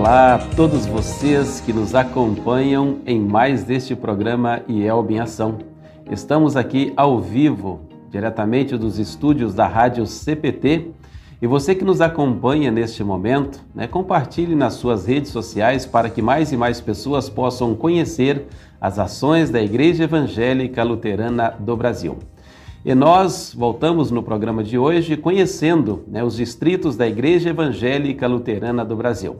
Olá a todos vocês que nos acompanham em mais deste programa IELB em Ação. Estamos aqui ao vivo, diretamente dos estúdios da Rádio CPT. E você que nos acompanha neste momento, né, compartilhe nas suas redes sociais para que mais e mais pessoas possam conhecer as ações da Igreja Evangélica Luterana do Brasil. E nós voltamos no programa de hoje conhecendo né, os distritos da Igreja Evangélica Luterana do Brasil.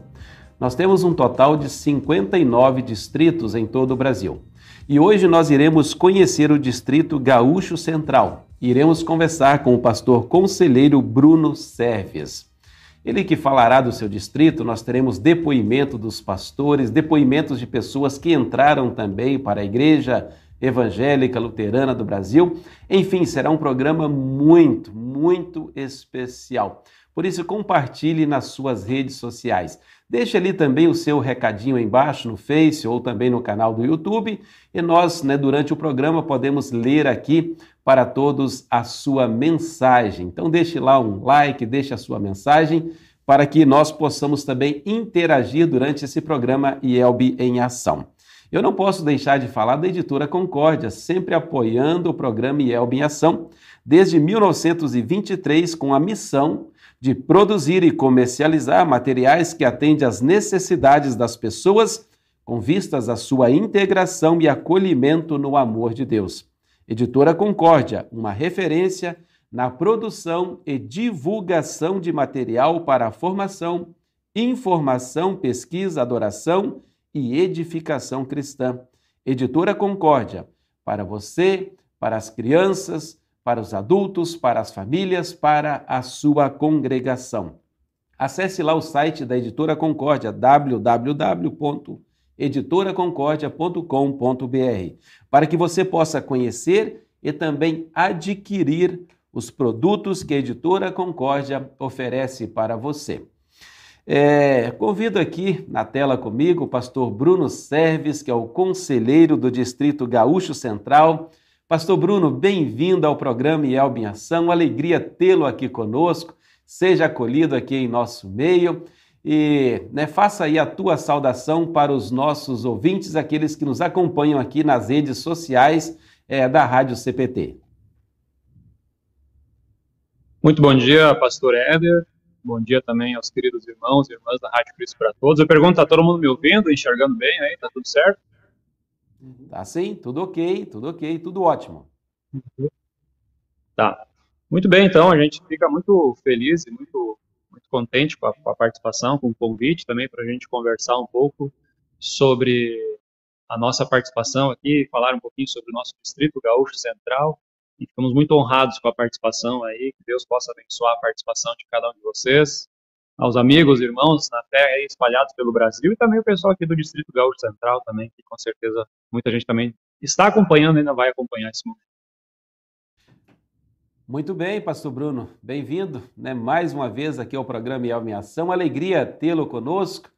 Nós temos um total de 59 distritos em todo o Brasil. E hoje nós iremos conhecer o distrito Gaúcho Central. Iremos conversar com o pastor conselheiro Bruno Serves. Ele que falará do seu distrito, nós teremos depoimento dos pastores, depoimentos de pessoas que entraram também para a igreja evangélica luterana do Brasil. Enfim, será um programa muito, muito especial. Por isso, compartilhe nas suas redes sociais. Deixe ali também o seu recadinho embaixo no Face ou também no canal do YouTube e nós, né, durante o programa, podemos ler aqui para todos a sua mensagem. Então, deixe lá um like, deixe a sua mensagem para que nós possamos também interagir durante esse programa IELB em Ação. Eu não posso deixar de falar da editora Concórdia, sempre apoiando o programa IELB em Ação, desde 1923, com a missão de produzir e comercializar materiais que atendem às necessidades das pessoas com vistas à sua integração e acolhimento no amor de Deus. Editora Concórdia, uma referência na produção e divulgação de material para a formação, informação, pesquisa, adoração e edificação cristã. Editora Concórdia, para você, para as crianças, para os adultos, para as famílias, para a sua congregação. Acesse lá o site da Editora Concórdia, www.editoraconcordia.com.br, para que você possa conhecer e também adquirir os produtos que a Editora Concórdia oferece para você. É, convido aqui na tela comigo o pastor Bruno Serves, que é o conselheiro do Distrito Gaúcho Central, Pastor Bruno, bem-vindo ao programa IELB em Ação. Alegria tê-lo aqui conosco. Seja acolhido aqui em nosso meio e né, faça aí a tua saudação para os nossos ouvintes, aqueles que nos acompanham aqui nas redes sociais é, da Rádio CPT. Muito bom dia, pastor Éder. Bom dia também aos queridos irmãos e irmãs da Rádio Cristo para Todos. Eu pergunto, está todo mundo me ouvindo, enxergando bem aí? Está tudo certo? Tá sim? Tudo ok, tudo ok, tudo ótimo. Tá. Muito bem, então, a gente fica muito feliz e muito, muito contente com a, com a participação, com o convite também para a gente conversar um pouco sobre a nossa participação aqui, falar um pouquinho sobre o nosso Distrito Gaúcho Central. E ficamos muito honrados com a participação aí, que Deus possa abençoar a participação de cada um de vocês aos amigos, irmãos na fé espalhados pelo Brasil e também o pessoal aqui do Distrito Gaúcho Central também, que com certeza muita gente também está acompanhando e ainda vai acompanhar esse momento. Muito bem, pastor Bruno, bem-vindo né, mais uma vez aqui ao programa Elma em Ação. Alegria tê-lo conosco,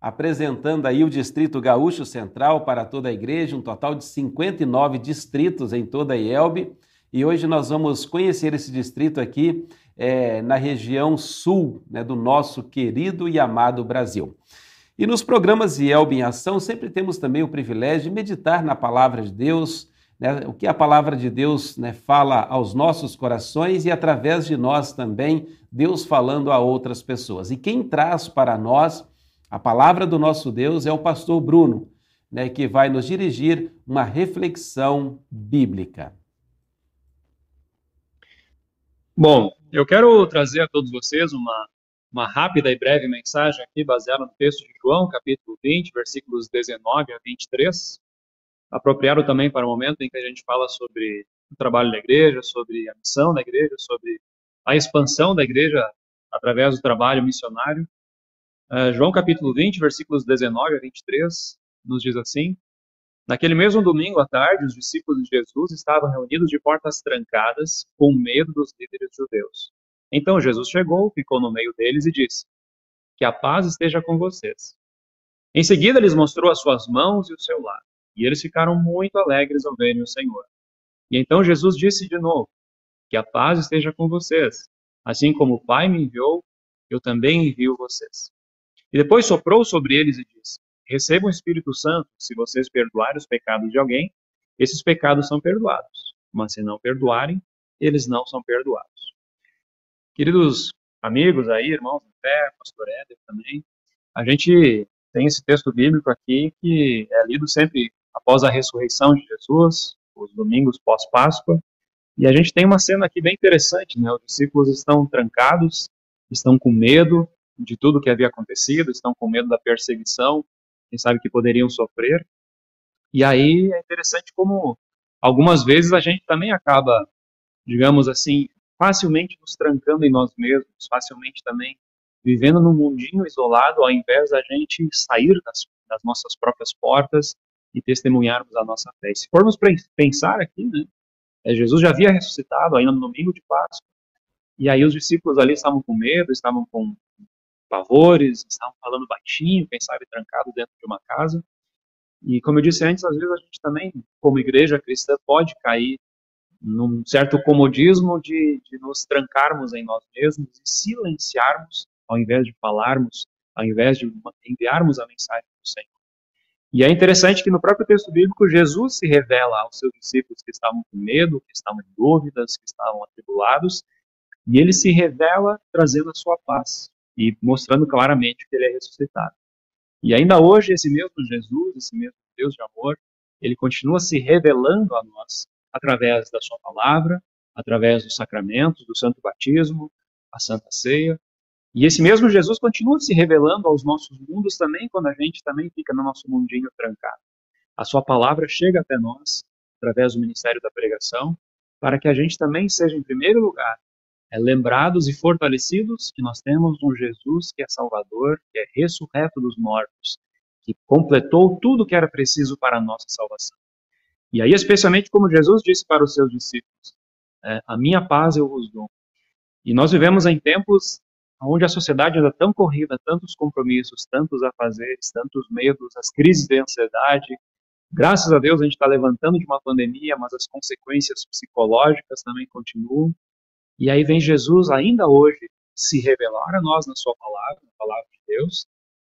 apresentando aí o Distrito Gaúcho Central para toda a igreja, um total de 59 distritos em toda a IELB. E hoje nós vamos conhecer esse distrito aqui é, na região sul né, do nosso querido e amado Brasil. E nos programas IELB em Ação sempre temos também o privilégio de meditar na palavra de Deus, né, o que a palavra de Deus né, fala aos nossos corações e através de nós também, Deus falando a outras pessoas. E quem traz para nós a palavra do nosso Deus é o pastor Bruno, né, que vai nos dirigir uma reflexão bíblica. Bom, eu quero trazer a todos vocês uma, uma rápida e breve mensagem aqui, baseada no texto de João, capítulo 20, versículos 19 a 23. Apropriado também para o momento em que a gente fala sobre o trabalho da igreja, sobre a missão da igreja, sobre a expansão da igreja através do trabalho missionário. Uh, João capítulo 20, versículos 19 a 23, nos diz assim: Naquele mesmo domingo à tarde, os discípulos de Jesus estavam reunidos de portas trancadas, com medo dos líderes judeus. Então Jesus chegou, ficou no meio deles e disse: Que a paz esteja com vocês. Em seguida, lhes mostrou as suas mãos e o seu lado, e eles ficaram muito alegres ao verem o Senhor. E então Jesus disse de novo: Que a paz esteja com vocês. Assim como o Pai me enviou, eu também envio vocês. E depois soprou sobre eles e disse: Recebam o Espírito Santo, se vocês perdoarem os pecados de alguém, esses pecados são perdoados. Mas se não perdoarem, eles não são perdoados. Queridos amigos aí, irmãos da fé, pastor Éder também, a gente tem esse texto bíblico aqui que é lido sempre após a ressurreição de Jesus, os domingos pós-Páscoa, e a gente tem uma cena aqui bem interessante, né? Os discípulos estão trancados, estão com medo de tudo que havia acontecido, estão com medo da perseguição, quem sabe que poderiam sofrer. E aí é interessante como algumas vezes a gente também acaba, digamos assim, facilmente nos trancando em nós mesmos, facilmente também vivendo num mundinho isolado, ao invés da gente sair das, das nossas próprias portas e testemunharmos a nossa fé. E se formos pensar aqui, né, é, Jesus já havia ressuscitado ainda no domingo de Páscoa, e aí os discípulos ali estavam com medo, estavam com pavores, estavam falando baixinho, quem sabe trancados dentro de uma casa. E como eu disse antes, às vezes a gente também, como igreja cristã, pode cair num certo comodismo de, de nos trancarmos em nós mesmos e silenciarmos, ao invés de falarmos, ao invés de enviarmos a mensagem do Senhor. E é interessante que no próprio texto bíblico, Jesus se revela aos seus discípulos que estavam com medo, que estavam em dúvidas, que estavam atribulados, e ele se revela trazendo a sua paz e mostrando claramente que ele é ressuscitado. E ainda hoje, esse mesmo Jesus, esse mesmo Deus de amor, ele continua se revelando a nós através da sua palavra, através dos sacramentos, do santo batismo, a santa ceia, e esse mesmo Jesus continua se revelando aos nossos mundos também quando a gente também fica no nosso mundinho trancado. A sua palavra chega até nós através do ministério da pregação, para que a gente também seja, em primeiro lugar, é, lembrados e fortalecidos que nós temos um Jesus que é Salvador, que é ressurreto dos mortos, que completou tudo que era preciso para a nossa salvação. E aí, especialmente como Jesus disse para os seus discípulos, é, a minha paz eu vos dou. E nós vivemos em tempos onde a sociedade anda tão corrida, tantos compromissos, tantos afazeres, tantos medos, as crises de ansiedade. Graças a Deus a gente está levantando de uma pandemia, mas as consequências psicológicas também continuam. E aí vem Jesus ainda hoje se revelar a nós na sua palavra, na palavra de Deus,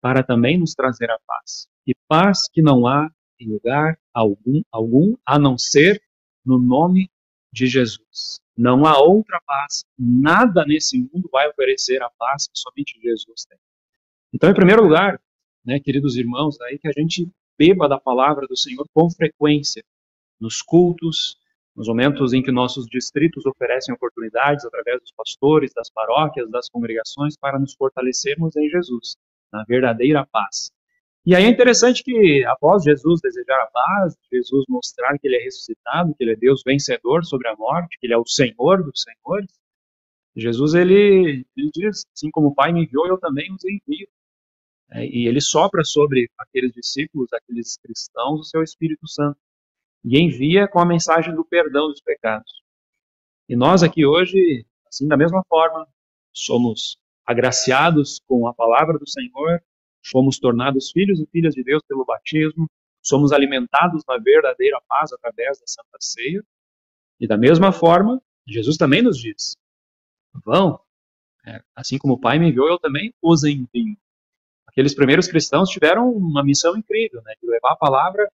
para também nos trazer a paz. E paz que não há em lugar algum, algum a não ser no nome de Jesus. Não há outra paz. Nada nesse mundo vai oferecer a paz que somente Jesus tem. Então, em primeiro lugar, né, queridos irmãos, aí que a gente beba da palavra do Senhor com frequência, nos cultos, nos momentos em que nossos distritos oferecem oportunidades através dos pastores, das paróquias, das congregações, para nos fortalecermos em Jesus, na verdadeira paz. E aí é interessante que, após Jesus desejar a paz, Jesus mostrar que ele é ressuscitado, que ele é Deus vencedor sobre a morte, que ele é o Senhor dos senhores, Jesus ele, ele diz: assim como o Pai me enviou, eu também os envio. É, e ele sopra sobre aqueles discípulos, aqueles cristãos, o seu Espírito Santo. E envia com a mensagem do perdão dos pecados. E nós aqui hoje, assim, da mesma forma, somos agraciados com a palavra do Senhor, Fomos tornados filhos e filhas de Deus pelo batismo, somos alimentados na verdadeira paz através da Santa Ceia. E da mesma forma, Jesus também nos diz: vão, é, assim como o Pai me enviou, eu também os envio. Aqueles primeiros cristãos tiveram uma missão incrível, né, de levar a palavra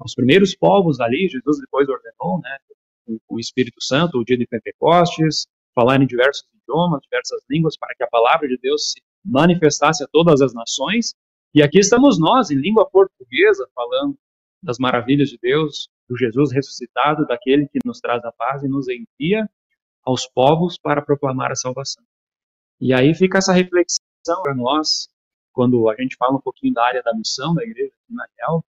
aos primeiros povos ali. Jesus depois ordenou, né, o Espírito Santo, o dia de Pentecostes, falar em diversos idiomas, diversas línguas, para que a palavra de Deus se manifestasse a todas as nações. E aqui estamos nós, em língua portuguesa, falando das maravilhas de Deus, do Jesus ressuscitado, daquele que nos traz a paz e nos envia aos povos para proclamar a salvação. E aí fica essa reflexão para nós, quando a gente fala um pouquinho da área da missão da igreja aqui na Real,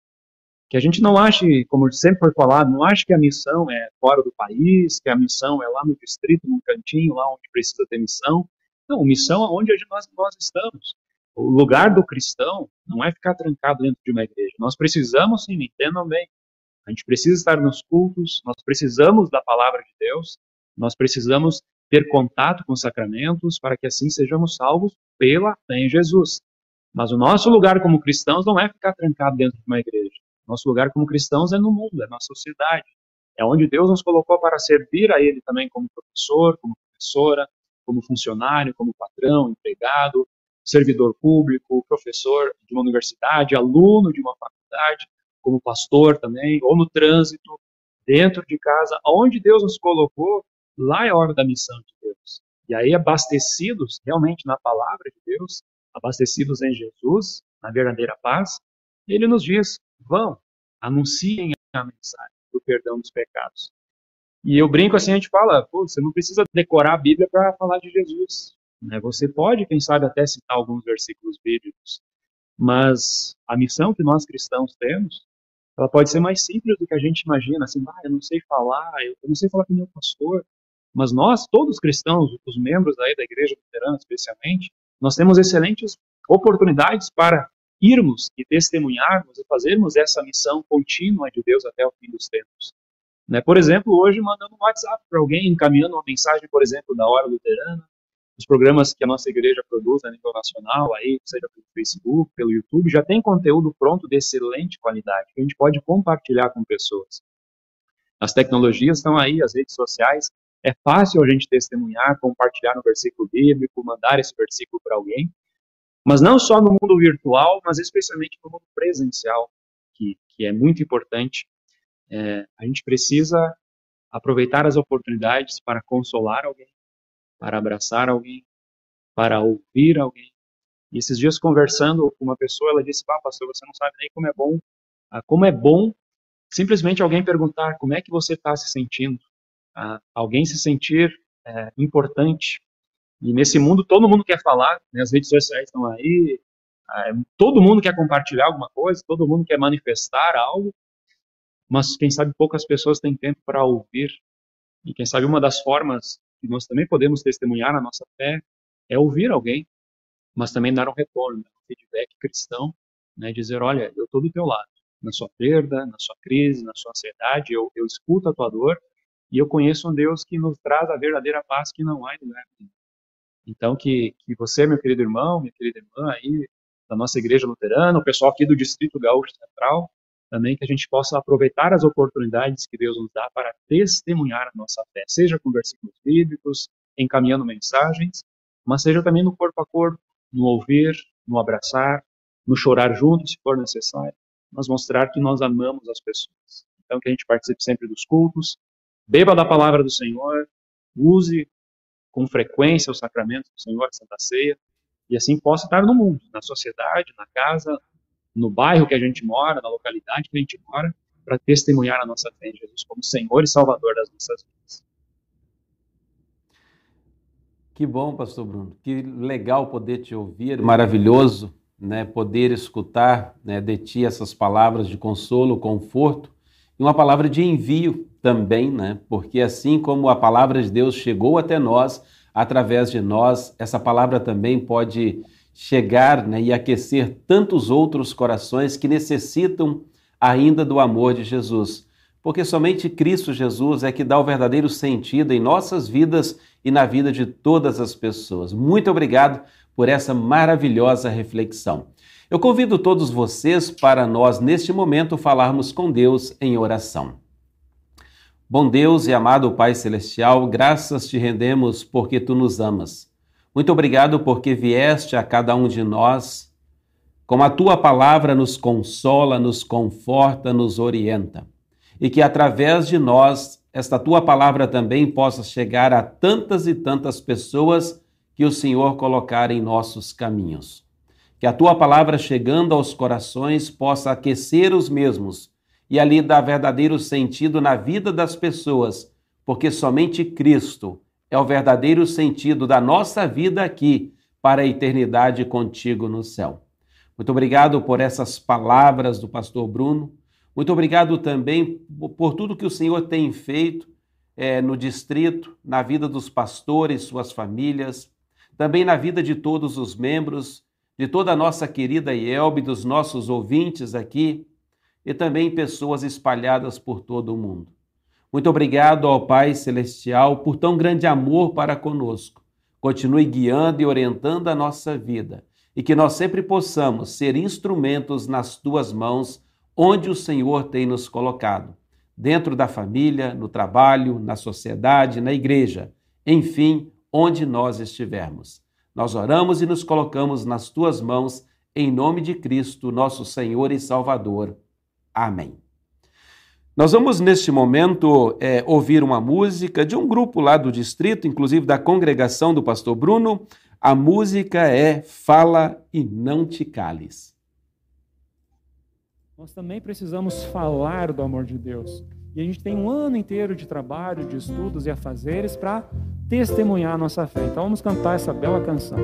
que a gente não ache, como sempre foi falado, não ache que a missão é fora do país, que a missão é lá no distrito, num cantinho, lá onde precisa ter missão, não, missão aonde nós, nós estamos. O lugar do cristão não é ficar trancado dentro de uma igreja. Nós precisamos, sim, entendam bem. A gente precisa estar nos cultos, nós precisamos da palavra de Deus, nós precisamos ter contato com os sacramentos para que assim sejamos salvos pela fé em Jesus. Mas o nosso lugar como cristãos não é ficar trancado dentro de uma igreja. Nosso lugar como cristãos é no mundo, é na sociedade. É onde Deus nos colocou para servir a Ele também como professor, como professora, como funcionário, como patrão, empregado, servidor público, professor de uma universidade, aluno de uma faculdade, como pastor também, ou no trânsito, dentro de casa, onde Deus nos colocou, lá é a hora da missão de Deus. E aí, abastecidos realmente na palavra de Deus, abastecidos em Jesus, na verdadeira paz, ele nos diz: vão, anunciem a mensagem do perdão dos pecados. E eu brinco assim, a gente fala, você não precisa decorar a Bíblia para falar de Jesus. Né? Você pode, quem sabe, até citar alguns versículos bíblicos, mas a missão que nós cristãos temos, ela pode ser mais simples do que a gente imagina. Assim, ah, eu não sei falar, eu não sei falar com meu pastor. Mas nós, todos cristãos, os membros aí da Igreja Luterana especialmente, nós temos excelentes oportunidades para irmos e testemunharmos e fazermos essa missão contínua de Deus até o fim dos tempos. Né? Por exemplo, hoje mandando um WhatsApp para alguém, encaminhando uma mensagem, por exemplo, da Hora Luterana, os programas que a nossa igreja produz a nível nacional, aí, seja pelo Facebook, pelo YouTube, já tem conteúdo pronto de excelente qualidade, que a gente pode compartilhar com pessoas. As tecnologias estão aí, as redes sociais, é fácil a gente testemunhar, compartilhar no versículo bíblico, mandar esse versículo para alguém, mas não só no mundo virtual, mas especialmente no mundo presencial, que, que é muito importante. É, a gente precisa aproveitar as oportunidades para consolar alguém, para abraçar alguém, para ouvir alguém. E esses dias conversando com uma pessoa, ela disse: "Pá, pastor, você não sabe nem como é bom, ah, como é bom simplesmente alguém perguntar como é que você está se sentindo, ah, alguém se sentir é, importante. E nesse mundo todo mundo quer falar, né, as redes sociais estão aí, é, todo mundo quer compartilhar alguma coisa, todo mundo quer manifestar algo, mas quem sabe poucas pessoas têm tempo para ouvir. E quem sabe uma das formas que nós também podemos testemunhar na nossa fé é ouvir alguém, mas também dar um retorno, um feedback cristão, né, dizer, olha, eu estou do teu lado, na sua perda, na sua crise, na sua ansiedade, eu, eu escuto a tua dor e eu conheço um Deus que nos traz a verdadeira paz que não há em lugar nenhum. Então, que, que você, meu querido irmão, minha querida irmã aí, da nossa igreja luterana, o pessoal aqui do Distrito Gaúcho Central, também que a gente possa aproveitar as oportunidades que Deus nos dá para testemunhar a nossa fé, seja com versículos bíblicos, encaminhando mensagens, mas seja também no corpo a corpo, no ouvir, no abraçar, no chorar junto, se for necessário, mas mostrar que nós amamos as pessoas. Então, que a gente participe sempre dos cultos, beba da palavra do Senhor, use com frequência os sacramentos do Senhor, a Santa Ceia, e assim possa estar no mundo, na sociedade, na casa, no bairro que a gente mora, na localidade que a gente mora, para testemunhar a nossa fé em Jesus como Senhor e Salvador das nossas vidas. Que bom, pastor Bruno. Que legal poder te ouvir, maravilhoso, né, poder escutar né, de ti essas palavras de consolo, conforto e uma palavra de envio também, né? Porque assim como a palavra de Deus chegou até nós, através de nós, essa palavra também pode chegar né, e aquecer tantos outros corações que necessitam ainda do amor de Jesus. Porque somente Cristo Jesus é que dá o verdadeiro sentido em nossas vidas e na vida de todas as pessoas. Muito obrigado por essa maravilhosa reflexão. Eu convido todos vocês para nós, neste momento, falarmos com Deus em oração. Bom Deus e amado Pai Celestial, graças te rendemos porque tu nos amas. Muito obrigado porque vieste a cada um de nós, como a tua palavra nos consola, nos conforta, nos orienta. E que através de nós, esta tua palavra também possa chegar a tantas e tantas pessoas que o Senhor colocar em nossos caminhos. Que a tua palavra chegando aos corações possa aquecer os mesmos e ali dar verdadeiro sentido na vida das pessoas, porque somente Cristo é o verdadeiro sentido da nossa vida aqui para a eternidade contigo no céu. Muito obrigado por essas palavras do pastor Bruno. Muito obrigado também por tudo que o Senhor tem feito é, no distrito, na vida dos pastores, suas famílias, também na vida de todos os membros, de toda a nossa querida IELB, dos nossos ouvintes aqui e também pessoas espalhadas por todo o mundo. Muito obrigado ao Pai Celestial por tão grande amor para conosco. Continue guiando e orientando a nossa vida e que nós sempre possamos ser instrumentos nas tuas mãos, onde o Senhor tem nos colocado dentro da família, no trabalho, na sociedade, na igreja, enfim, onde nós estivermos. Nós oramos e nos colocamos nas tuas mãos, em nome de Cristo, nosso Senhor e Salvador. Amém. Nós vamos, neste momento, é, ouvir uma música de um grupo lá do distrito, inclusive da congregação do pastor Bruno. A música é Fala e Não Te Cales. Nós também precisamos falar do amor de Deus. E a gente tem um ano inteiro de trabalho, de estudos e afazeres para testemunhar a nossa fé. Então vamos cantar essa bela canção.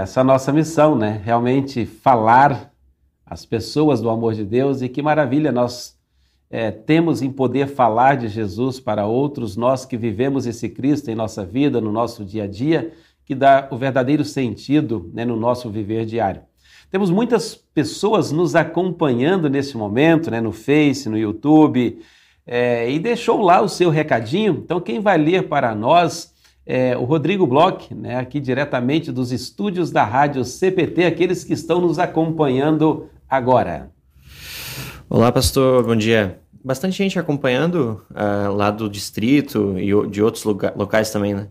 Essa é a nossa missão, né? Realmente falar às pessoas do amor de Deus e que maravilha nós é, temos em poder falar de Jesus para outros, nós que vivemos esse Cristo em nossa vida, no nosso dia a dia, que dá o verdadeiro sentido né, no nosso viver diário. Temos muitas pessoas nos acompanhando nesse momento, né, no Face, no YouTube, é, e deixou lá o seu recadinho. Então, quem vai ler para nós é, o Rodrigo Bloch, né, aqui diretamente dos estúdios da Rádio CPT, aqueles que estão nos acompanhando agora. Olá, pastor, bom dia. Bastante gente acompanhando uh, lá do distrito e de outros loca locais também, né?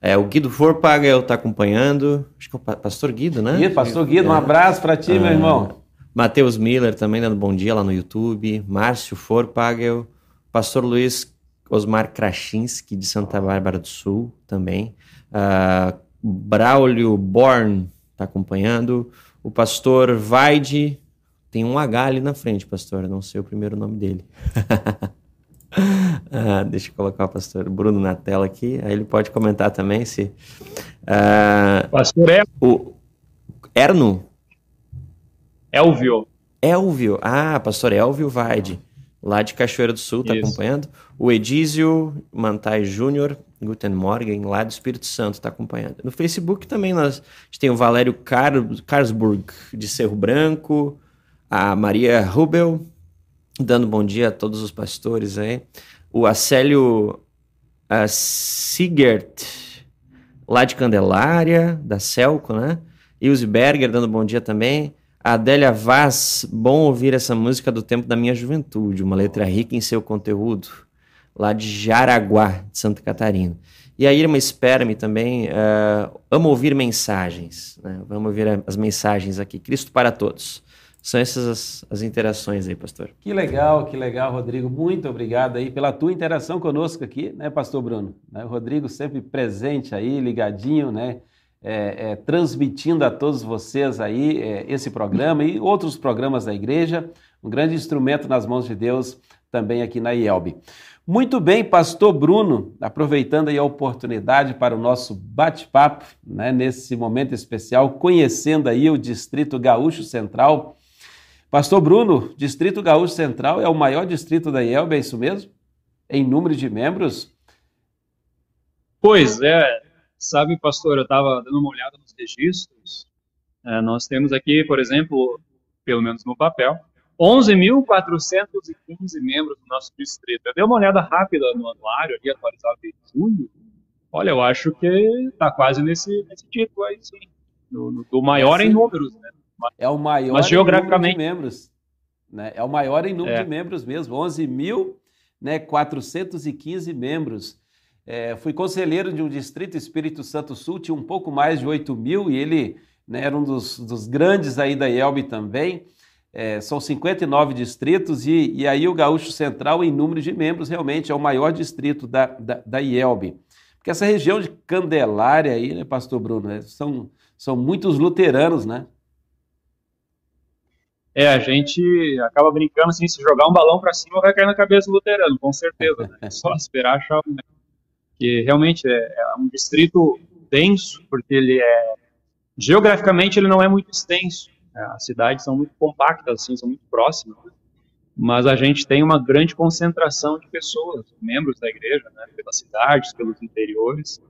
É, o Guido Forpagel está acompanhando, acho que é o pastor Guido, né? Guido, pastor Guido, é. um abraço para ti, meu ah, irmão. Matheus Miller também dando bom dia lá no YouTube, Márcio Forpagel, pastor Luiz Osmar Krasinski, de Santa Bárbara do Sul, também. Uh, Braulio Born está acompanhando. O pastor Vaide, tem um H ali na frente, pastor, não sei o primeiro nome dele. uh, deixa eu colocar o pastor Bruno na tela aqui, aí ele pode comentar também se. Uh, pastor é. O Erno? Elvio. Elvio, ah, pastor Elvio Vaide lá de Cachoeira do Sul, está acompanhando. O Edísio Mantai Júnior, Guten Morgen, lá do Espírito Santo, está acompanhando. No Facebook também nós, a gente tem o Valério Car Carlsburg, de Cerro Branco, a Maria Rubel, dando bom dia a todos os pastores aí. O Acélio uh, Sigert, lá de Candelária, da Celco, né? Ilse Berger, dando bom dia também. Adélia Vaz, bom ouvir essa música do tempo da minha juventude, uma letra rica em seu conteúdo, lá de Jaraguá, de Santa Catarina. E a Irma Espera-me também, uh, amo ouvir mensagens, né? vamos ouvir as mensagens aqui, Cristo para todos. São essas as, as, interações aí, pastor. Que legal, que legal, Rodrigo. Muito obrigado aí pela tua interação conosco aqui, né, pastor Bruno? O Rodrigo sempre presente aí, ligadinho, né? É, é, transmitindo a todos vocês aí é, esse programa e outros programas da igreja, um grande instrumento nas mãos de Deus também aqui na IELB. Muito bem, pastor Bruno, aproveitando aí a oportunidade para o nosso bate-papo, né, nesse momento especial, conhecendo aí o Distrito Gaúcho Central. Pastor Bruno, Distrito Gaúcho Central é o maior distrito da IELB, é isso mesmo? Em número de membros? Pois é, sabe, pastor, eu estava dando uma olhada nos registros. É, nós temos aqui, por exemplo, pelo menos no papel, 11.415 membros do nosso distrito. Eu dei uma olhada rápida no anuário, ali atualizado em julho. Olha, eu acho que está quase nesse, nesse título aí, sim. Do, do maior é, em números, né? É o maior Mas, geograficamente... em número de membros. Né? É o maior em número é. de membros mesmo, 11.415 né, membros. É, fui conselheiro de um distrito, Espírito Santo Sul, tinha um pouco mais de 8 mil e ele né, era um dos, dos grandes aí da IELB também. É, são 59 distritos e, e, aí o Gaúcho Central, em número de membros, realmente é o maior distrito da, da, da IELB. Porque essa região de Candelária aí, né, pastor Bruno, né, são, são muitos luteranos, né? É, a gente acaba brincando assim, se jogar um balão para cima vai cair na cabeça do luterano, com certeza. Né? É só esperar achar um... que realmente é, é, um distrito denso, porque ele é geograficamente ele não é muito extenso. Né? As cidades são muito compactas, assim, são muito próximas. Né? Mas a gente tem uma grande concentração de pessoas, membros da igreja, né? pelas cidades, pelos interiores.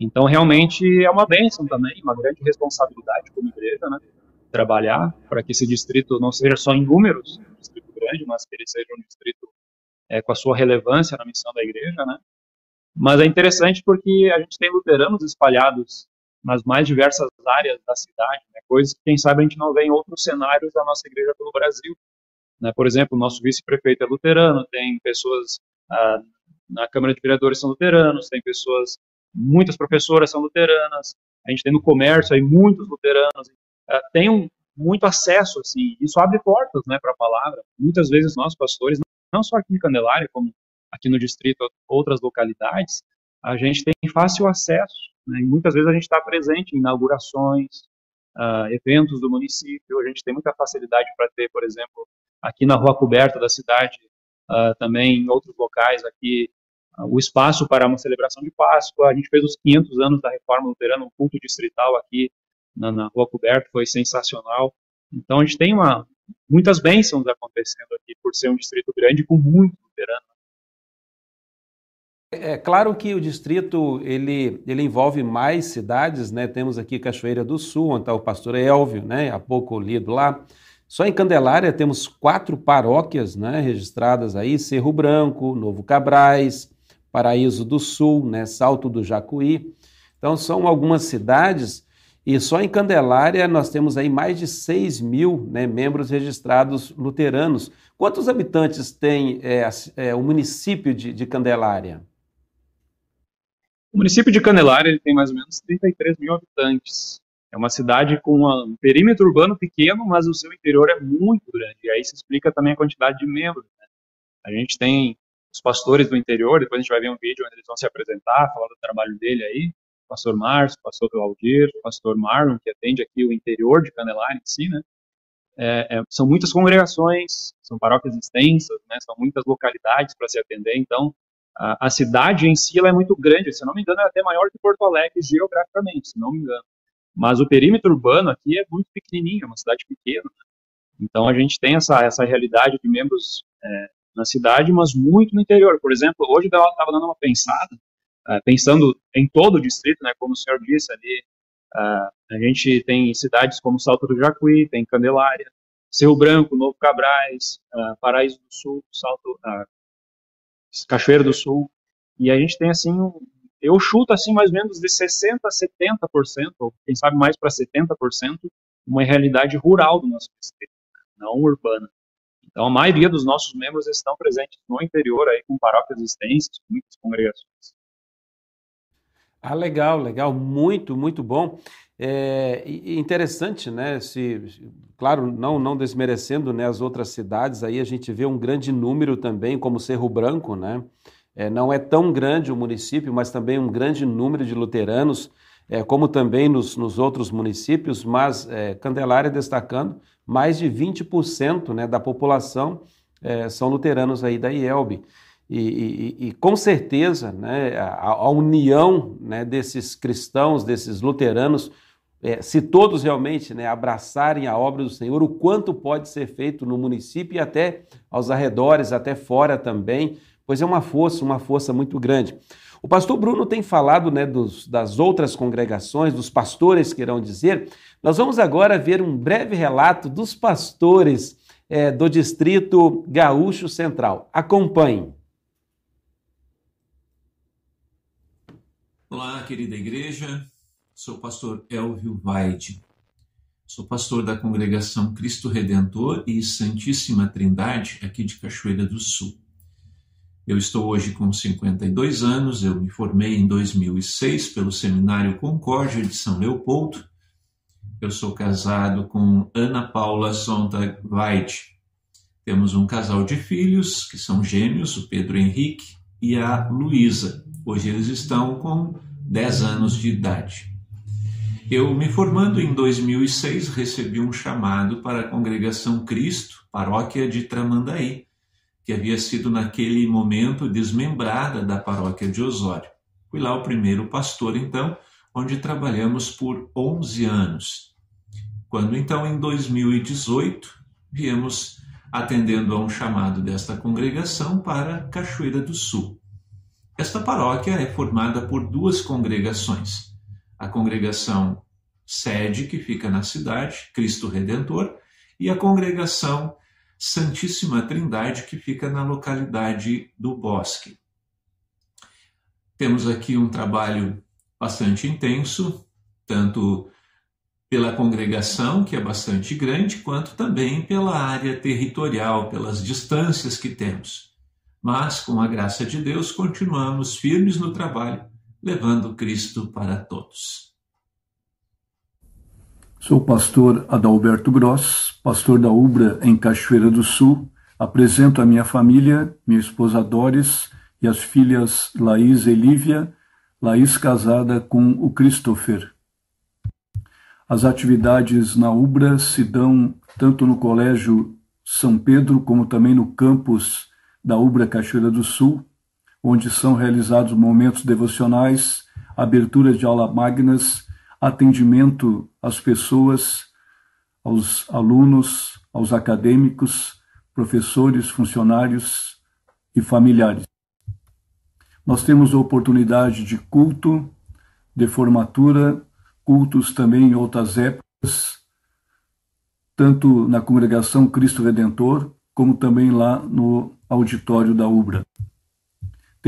Então, realmente é uma bênção também, uma grande responsabilidade como igreja, né? trabalhar para que esse distrito não seja só em números, um distrito grande, mas que ele seja um distrito é, com a sua relevância na missão da igreja, né? Mas é interessante porque a gente tem luteranos espalhados nas mais diversas áreas da cidade, né? coisas que, quem sabe, a gente não vê em outros cenários da nossa igreja pelo Brasil. Né? Por exemplo, o nosso vice-prefeito é luterano, tem pessoas ah, na Câmara de Vereadores são luteranos, tem pessoas, muitas professoras são luteranas, a gente tem no comércio aí muitos luteranos, uh, tem um, muito acesso, assim, isso abre portas, né, para a palavra. Muitas vezes nós, pastores, não só aqui em Candelária, como aqui no distrito, outras localidades, a gente tem fácil acesso, né, e muitas vezes a gente está presente em inaugurações, uh, eventos do município, a gente tem muita facilidade para ter, por exemplo, aqui na rua coberta da cidade, uh, também em outros locais aqui, uh, o espaço para uma celebração de Páscoa, a gente fez os 500 anos da Reforma Luterana, um culto distrital aqui na, na Rua Coberta, foi sensacional. Então a gente tem uma, muitas bênçãos acontecendo aqui por ser um distrito grande com muito luterano. É claro que o distrito ele, ele envolve mais cidades, né? Temos aqui Cachoeira do Sul, onde está o pastor Elvio, né? Há pouco lido lá. Só em Candelária temos quatro paróquias, né? Registradas aí: Cerro Branco, Novo Cabrais, Paraíso do Sul, né? Salto do Jacuí. Então são algumas cidades e só em Candelária nós temos aí mais de 6 mil né, membros registrados luteranos. Quantos habitantes tem é, é, o município de, de, Candelária? O município de Candelária tem mais ou menos 33 mil habitantes. É uma cidade com um perímetro urbano pequeno, mas o seu interior é muito grande. E aí se explica também a quantidade de membros. Né? A gente tem os pastores do interior, depois a gente vai ver um vídeo onde eles vão se apresentar, falar do trabalho dele aí pastor Márcio, pastor Claudir, pastor Marlon, que atende aqui o interior de Candelária em si, né? É, é, são muitas congregações, são paróquias extensas, né? São muitas localidades para se atender, então a, cidade em si é muito grande, se não me engano é até maior que Porto Alegre geograficamente, se não me engano. Mas o perímetro urbano aqui é muito pequenininho, é uma cidade pequena. Então a gente tem essa, essa realidade de membros é, na cidade, mas muito no interior. Por exemplo, hoje eu estava dando uma pensada, uh, pensando em todo o distrito, né, como o senhor disse ali, uh, a gente tem cidades como Salto do Jacuí, tem Candelária, Cerro Branco, Novo Cabrais, uh, Paraíso do Sul, Salto, Cachoeira do Sul, e a gente tem assim, eu chuto assim mais ou menos de 60% a 70%, ou quem sabe mais para 70%, uma realidade rural do nosso distrito, né, não urbana. Então, a maioria dos nossos membros estão presentes no interior, aí, com paróquias com muitas congregações. Ah, legal, legal, muito, muito bom. É interessante, né? Se, claro, não, não desmerecendo né, as outras cidades, aí a gente vê um grande número também, como Cerro Branco, né? É, não é tão grande o município, mas também um grande número de luteranos, é, como também nos, nos outros municípios, mas é, Candelária destacando, mais de 20% né, da população é, são luteranos aí da IELB. E, e, e, com certeza né, a, a união né, desses cristãos, desses luteranos, é, se todos realmente né, abraçarem a obra do Senhor, o quanto pode ser feito no município e até aos arredores, até fora também, pois é uma força, uma força muito grande. O pastor Bruno tem falado né, dos, das outras congregações, dos pastores que irão dizer. Nós vamos agora ver um breve relato dos pastores é, do Distrito Gaúcho Central. Acompanhe. Olá, querida igreja. Sou o pastor Elvio Vaide. Sou pastor da congregação Cristo Redentor e Santíssima Trindade aqui de Cachoeira do Sul. Eu estou hoje com 52 anos, eu me formei em 2006 pelo Seminário Concórdia de São Leopoldo. Eu sou casado com Ana Paula Sontag Vaide. Temos um casal de filhos, que são gêmeos, o Pedro Henrique e a Luísa. Hoje eles estão com 10 anos de idade. Eu, me formando em 2006, recebi um chamado para a Congregação Cristo, paróquia de Tramandaí, que havia sido naquele momento desmembrada da paróquia de Osório. Fui lá o primeiro pastor, então, onde trabalhamos por 11 anos. Quando então, em 2018, viemos atendendo a um chamado desta congregação para Cachoeira do Sul. Esta paróquia é formada por duas congregações a congregação sede, que fica na cidade, Cristo Redentor, e a congregação Santíssima Trindade, que fica na localidade do Bosque. Temos aqui um trabalho bastante intenso, tanto pela congregação, que é bastante grande, quanto também pela área territorial, pelas distâncias que temos. Mas, com a graça de Deus, continuamos firmes no trabalho levando Cristo para todos. Sou o pastor Adalberto Gross, pastor da Ubra em Cachoeira do Sul. Apresento a minha família, minha esposa Doris e as filhas Laís e Lívia, Laís casada com o Christopher. As atividades na Ubra se dão tanto no Colégio São Pedro como também no campus da Ubra Cachoeira do Sul, onde são realizados momentos devocionais, abertura de aula magnas, atendimento às pessoas, aos alunos, aos acadêmicos, professores, funcionários e familiares. Nós temos a oportunidade de culto, de formatura, cultos também em outras épocas, tanto na congregação Cristo Redentor, como também lá no auditório da UBRA.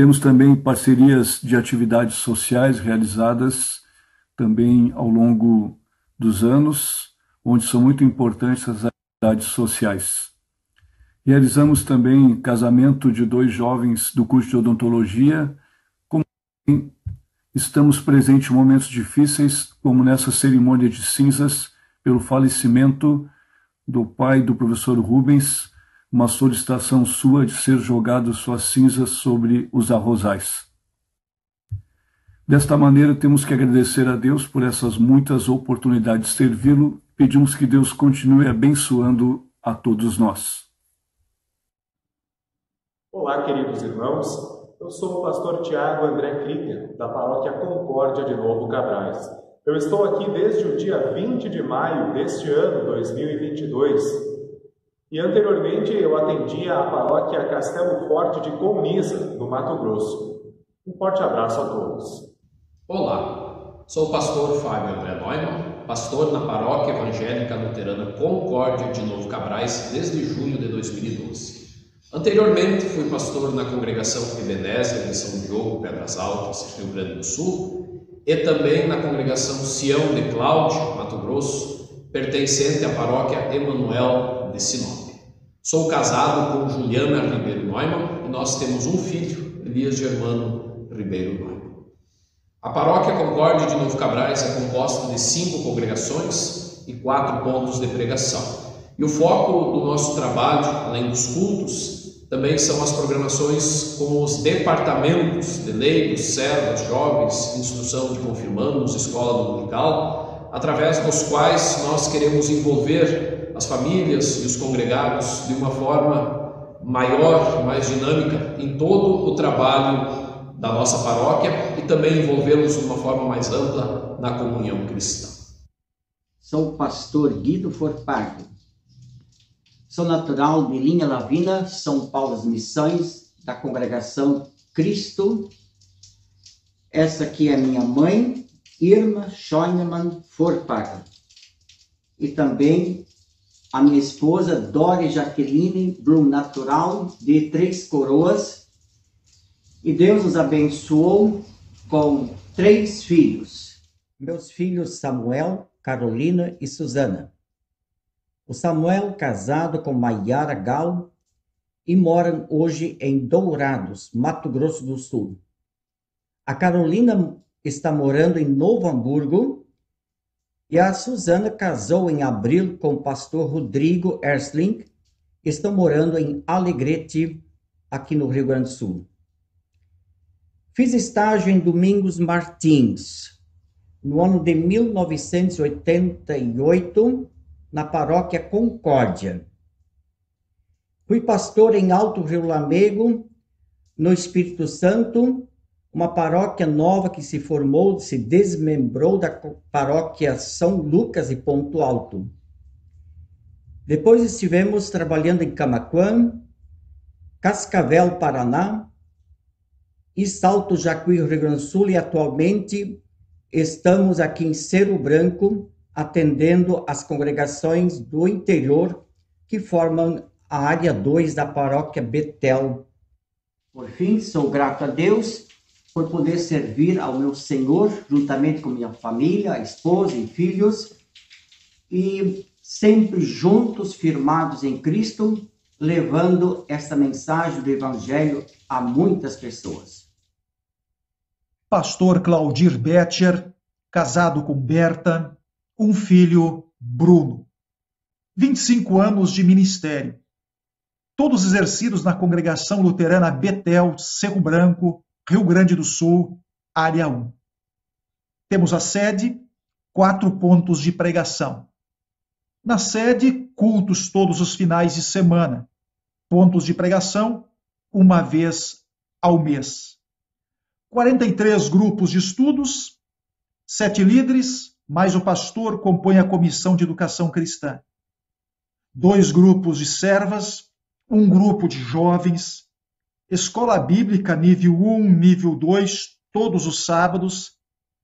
Temos também parcerias de atividades sociais realizadas também ao longo dos anos, onde são muito importantes as atividades sociais. Realizamos também casamento de dois jovens do curso de odontologia, como estamos presentes em momentos difíceis, como nessa cerimônia de cinzas, pelo falecimento do pai do professor Rubens, uma solicitação sua de ser jogado suas cinzas sobre os arrozais. Desta maneira, temos que agradecer a Deus por essas muitas oportunidades de servi-lo. Pedimos que Deus continue abençoando a todos nós. Olá, queridos irmãos. Eu sou o pastor Tiago André Krieger, da paróquia Concórdia de Novo Cabrais. Eu estou aqui desde o dia 20 de maio deste ano, 2022, e anteriormente eu atendia a paróquia Castelo Forte de Colniza, no Mato Grosso. Um forte abraço a todos. Olá, sou o pastor Fábio André Neumann, pastor na paróquia evangélica luterana Concórdia de Novo Cabrais desde junho de 2012. Anteriormente fui pastor na congregação Ebenezer de São Diogo, Pedras Altas, Rio Grande do Sul, e também na congregação Sião de Cláudio, Mato Grosso, pertencente à paróquia Emanuel de Sinop. Sou casado com Juliana Ribeiro Neumann e nós temos um filho, Elias Germano Ribeiro Neumann. A paróquia Concórdia de Novo Cabrais é composta de cinco congregações e quatro pontos de pregação. E o foco do nosso trabalho, além dos cultos, também são as programações como os departamentos de leigos, servos, jovens, instrução de confirmandos, escola dominical, através dos quais nós queremos envolver as famílias e os congregados de uma forma maior, mais dinâmica em todo o trabalho da nossa paróquia e também envolvê-los de uma forma mais ampla na comunhão cristã. Sou o pastor Guido Forpago. Sou natural de Linha Lavina, São Paulo das Missões, da congregação Cristo. Essa aqui é minha mãe, Irma Schoenemann Forpaga. E também a minha esposa, Dori Jaqueline Blum Natural, de Três Coroas. E Deus nos abençoou com três filhos. Meus filhos Samuel, Carolina e Susana. O Samuel casado com Maiara Gal e moram hoje em Dourados, Mato Grosso do Sul. A Carolina está morando em Novo Hamburgo e a Susana casou em abril com o pastor Rodrigo Ersling. Estão morando em Alegrete, aqui no Rio Grande do Sul. Fiz estágio em Domingos Martins, no ano de 1988, na paróquia Concórdia. Fui pastor em Alto Rio Lamego, no Espírito Santo, uma paróquia nova que se formou, se desmembrou da paróquia São Lucas e Ponto Alto. Depois estivemos trabalhando em Camaquã, Cascavel, Paraná, e Salto Jacuí, Rio Grande do Sul, e atualmente estamos aqui em Cerro Branco, atendendo as congregações do interior que formam a área 2 da paróquia Betel. Por fim, sou grato a Deus por poder servir ao meu Senhor, juntamente com minha família, esposa e filhos, e sempre juntos, firmados em Cristo, levando esta mensagem do Evangelho a muitas pessoas. Pastor Claudir Betcher, casado com Berta, um filho, Bruno. 25 anos de ministério. Todos exercidos na congregação luterana Betel, Cerro Branco, Rio Grande do Sul, área 1. Temos a sede, quatro pontos de pregação. Na sede, cultos todos os finais de semana. Pontos de pregação, uma vez ao mês. 43 grupos de estudos, sete líderes, mais o pastor compõe a comissão de educação cristã. Dois grupos de servas, um grupo de jovens, escola bíblica nível 1, nível 2, todos os sábados,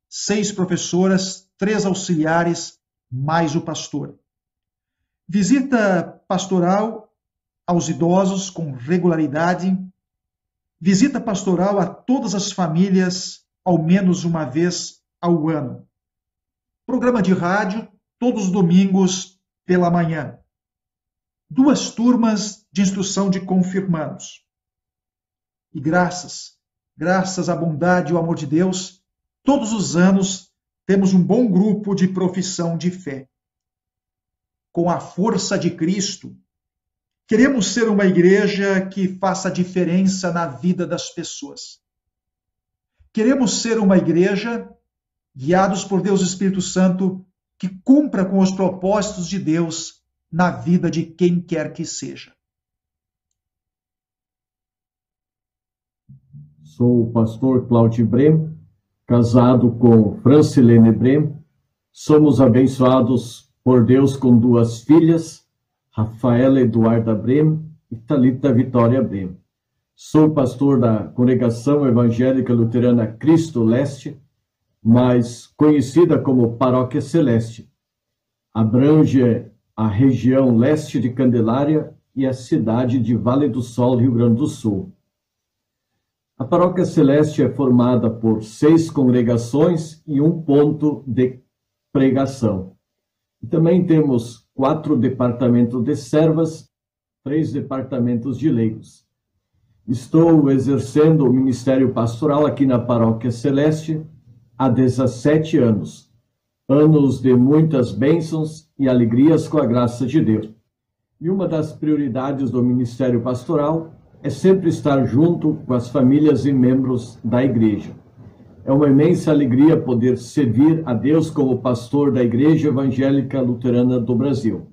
seis professoras, três auxiliares, mais o pastor. Visita pastoral aos idosos com regularidade, visita pastoral a todas as famílias ao menos uma vez ao ano. Programa de rádio todos os domingos pela manhã. Duas turmas de instrução de confirmandos. E graças, graças à bondade e ao amor de Deus, todos os anos temos um bom grupo de profissão de fé. Com a força de Cristo, queremos ser uma igreja que faça diferença na vida das pessoas. Queremos ser uma igreja guiados por Deus Espírito Santo que cumpra com os propósitos de Deus na vida de quem quer que seja. Sou o pastor Claudio Brem, casado com Francilene Brem. Somos abençoados por Deus com duas filhas, Rafaela Eduarda Brem e Talita Vitória Brem. Sou pastor da Congregação Evangélica Luterana Cristo Leste, mais conhecida como Paróquia Celeste. Abrange a região leste de Candelária e a cidade de Vale do Sol, Rio Grande do Sul. A Paróquia Celeste é formada por seis congregações e um ponto de pregação. Também temos quatro departamentos de servas, três departamentos de leigos. Estou exercendo o ministério pastoral aqui na Paróquia Celeste há 17 anos. Anos de muitas bênçãos e alegrias com a graça de Deus. E uma das prioridades do ministério pastoral é sempre estar junto com as famílias e membros da igreja. É uma imensa alegria poder servir a Deus como pastor da Igreja Evangélica Luterana do Brasil.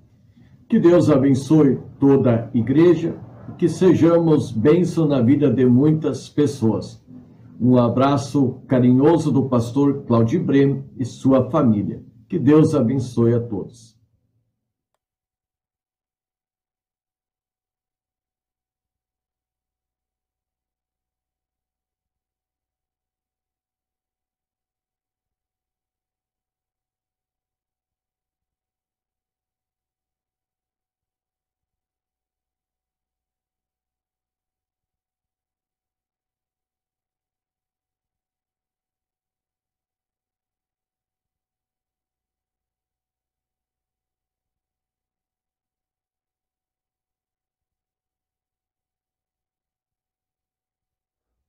Que Deus abençoe toda a igreja que sejamos bênção na vida de muitas pessoas. Um abraço carinhoso do pastor Claudio Brem e sua família. Que Deus abençoe a todos.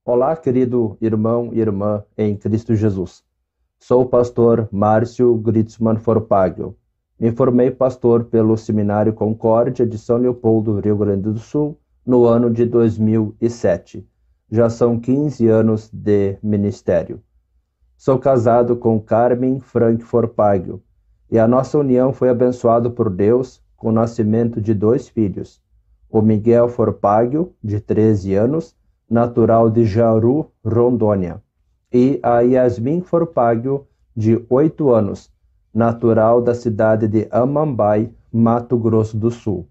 Olá, querido irmão e irmã em Cristo Jesus. Sou o pastor Márcio Gritzmann Forpagio. Me formei pastor pelo Seminário Concórdia de São Leopoldo, Rio Grande do Sul, no ano de 2007. Já são 15 anos de ministério. Sou casado com Carmen Frank Forpagio e a nossa união foi abençoada por Deus com o nascimento de dois filhos, o Miguel Forpagio, de 13 anos, natural de Jaru, Rondônia, e a Yasmin Forpagio, de oito anos, natural da cidade de Amambai, Mato Grosso do Sul.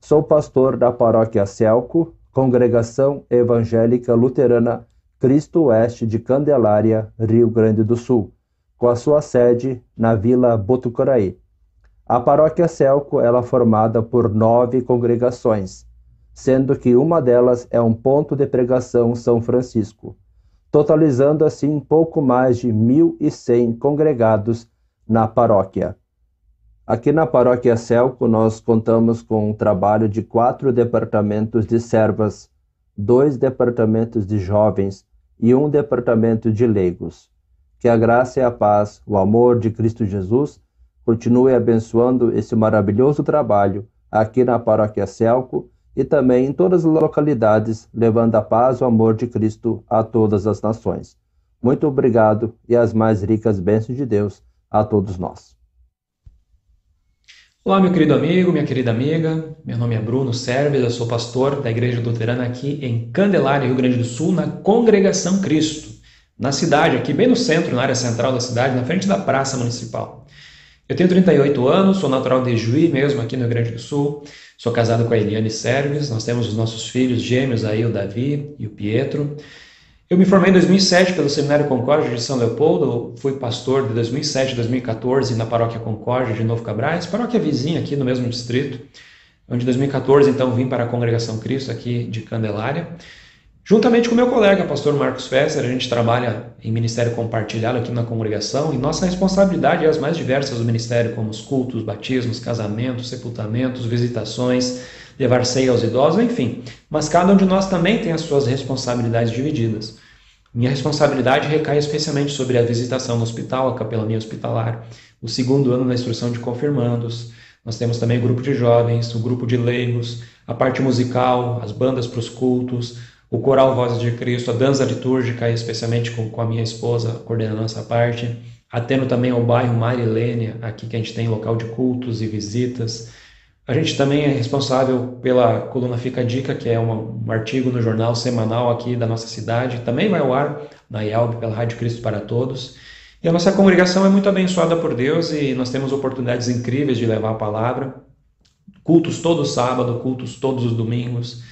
Sou pastor da paróquia Celco, Congregação Evangélica Luterana Cristo Oeste de Candelária, Rio Grande do Sul, com a sua sede na Vila Botucaraí. A paróquia Celco é formada por nove congregações, sendo que uma delas é um ponto de pregação São Francisco, totalizando assim pouco mais de 1.100 congregados na paróquia. Aqui na paróquia Celco, nós contamos com um trabalho de quatro departamentos de servas, dois departamentos de jovens e um departamento de leigos. Que a graça e a paz, o amor de Cristo Jesus continue abençoando esse maravilhoso trabalho aqui na paróquia Celco e também em todas as localidades, levando a paz e o amor de Cristo a todas as nações. Muito obrigado e as mais ricas bênçãos de Deus a todos nós. Olá, meu querido amigo, minha querida amiga. Meu nome é Bruno Serves, eu sou pastor da Igreja Luterana aqui em Candelária, Rio Grande do Sul, na Congregação Cristo, na cidade, aqui bem no centro, na área central da cidade, na frente da Praça Municipal. Eu tenho 38 anos, sou natural de Juí mesmo, aqui no Rio Grande do Sul. Sou casado com a Eliane Serves, nós temos os nossos filhos gêmeos aí, o Davi e o Pietro. Eu me formei em 2007 pelo Seminário Concórdia de São Leopoldo, fui pastor de 2007 a 2014 na Paróquia Concórdia de Novo Cabrais, paróquia vizinha aqui no mesmo distrito, onde em 2014 então vim para a Congregação Cristo aqui de Candelária. Juntamente com meu colega, pastor Marcos Fesser, a gente trabalha em ministério compartilhado aqui na congregação e nossa responsabilidade é as mais diversas do ministério, como os cultos, batismos, casamentos, sepultamentos, visitações, levar ceia aos idosos, enfim. Mas cada um de nós também tem as suas responsabilidades divididas. Minha responsabilidade recai especialmente sobre a visitação no hospital, a capelania hospitalar, o segundo ano da instrução de confirmandos. Nós temos também o grupo de jovens, o grupo de leigos, a parte musical, as bandas para os cultos, o coral Vozes de Cristo, a dança litúrgica, especialmente com, com a minha esposa coordenando essa parte, atendo também ao bairro Marilênia, aqui que a gente tem local de cultos e visitas. A gente também é responsável pela coluna Fica a Dica, que é um artigo no jornal semanal aqui da nossa cidade, também vai ao ar na IELB, pela Rádio Cristo para Todos. E a nossa congregação é muito abençoada por Deus e nós temos oportunidades incríveis de levar a palavra. Cultos todo sábado, cultos todos os domingos.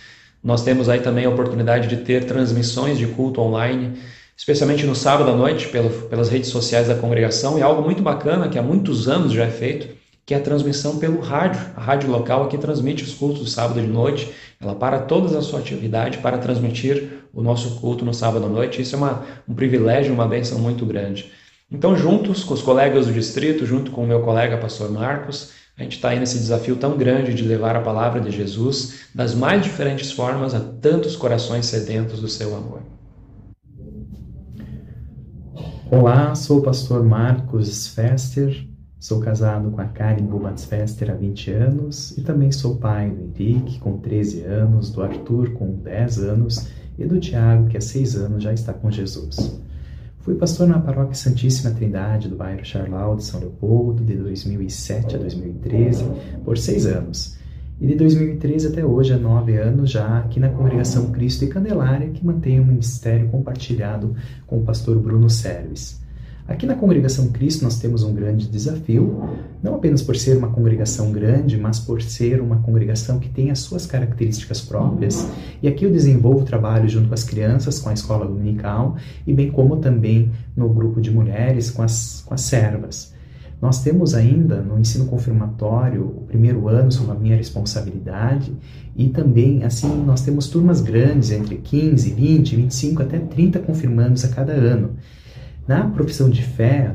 Nós temos aí também a oportunidade de ter transmissões de culto online, especialmente no sábado à noite, pelo, pelas redes sociais da congregação, e algo muito bacana que há muitos anos já é feito, que é a transmissão pelo rádio. A rádio local aqui transmite os cultos do sábado de noite, ela para todas a sua atividade para transmitir o nosso culto no sábado à noite. Isso é uma, um privilégio, uma bênção muito grande. Então, juntos com os colegas do distrito, junto com o meu colega pastor Marcos, a gente está aí nesse desafio tão grande de levar a palavra de Jesus das mais diferentes formas a tantos corações sedentos do seu amor. Olá, sou o pastor Marcos Fester, sou casado com a Karen Bubats Fester há 20 anos e também sou pai do Henrique, com 13 anos, do Arthur, com 10 anos e do Tiago, que há 6 anos já está com Jesus. Fui pastor na Paróquia Santíssima Trindade do bairro Charlau de São Leopoldo de 2007 a 2013 por seis anos. E de 2013 até hoje, há nove anos, já aqui na Congregação Cristo e Candelária, que mantém um ministério compartilhado com o pastor Bruno Serves. Aqui na Congregação Cristo nós temos um grande desafio, não apenas por ser uma congregação grande, mas por ser uma congregação que tem as suas características próprias. E aqui eu desenvolvo trabalho junto com as crianças, com a escola dominical e bem como também no grupo de mulheres com as, com as servas. Nós temos ainda no ensino confirmatório o primeiro ano sob a minha responsabilidade e também assim nós temos turmas grandes entre 15, 20, 25 até 30 confirmandos a cada ano. Na profissão de fé,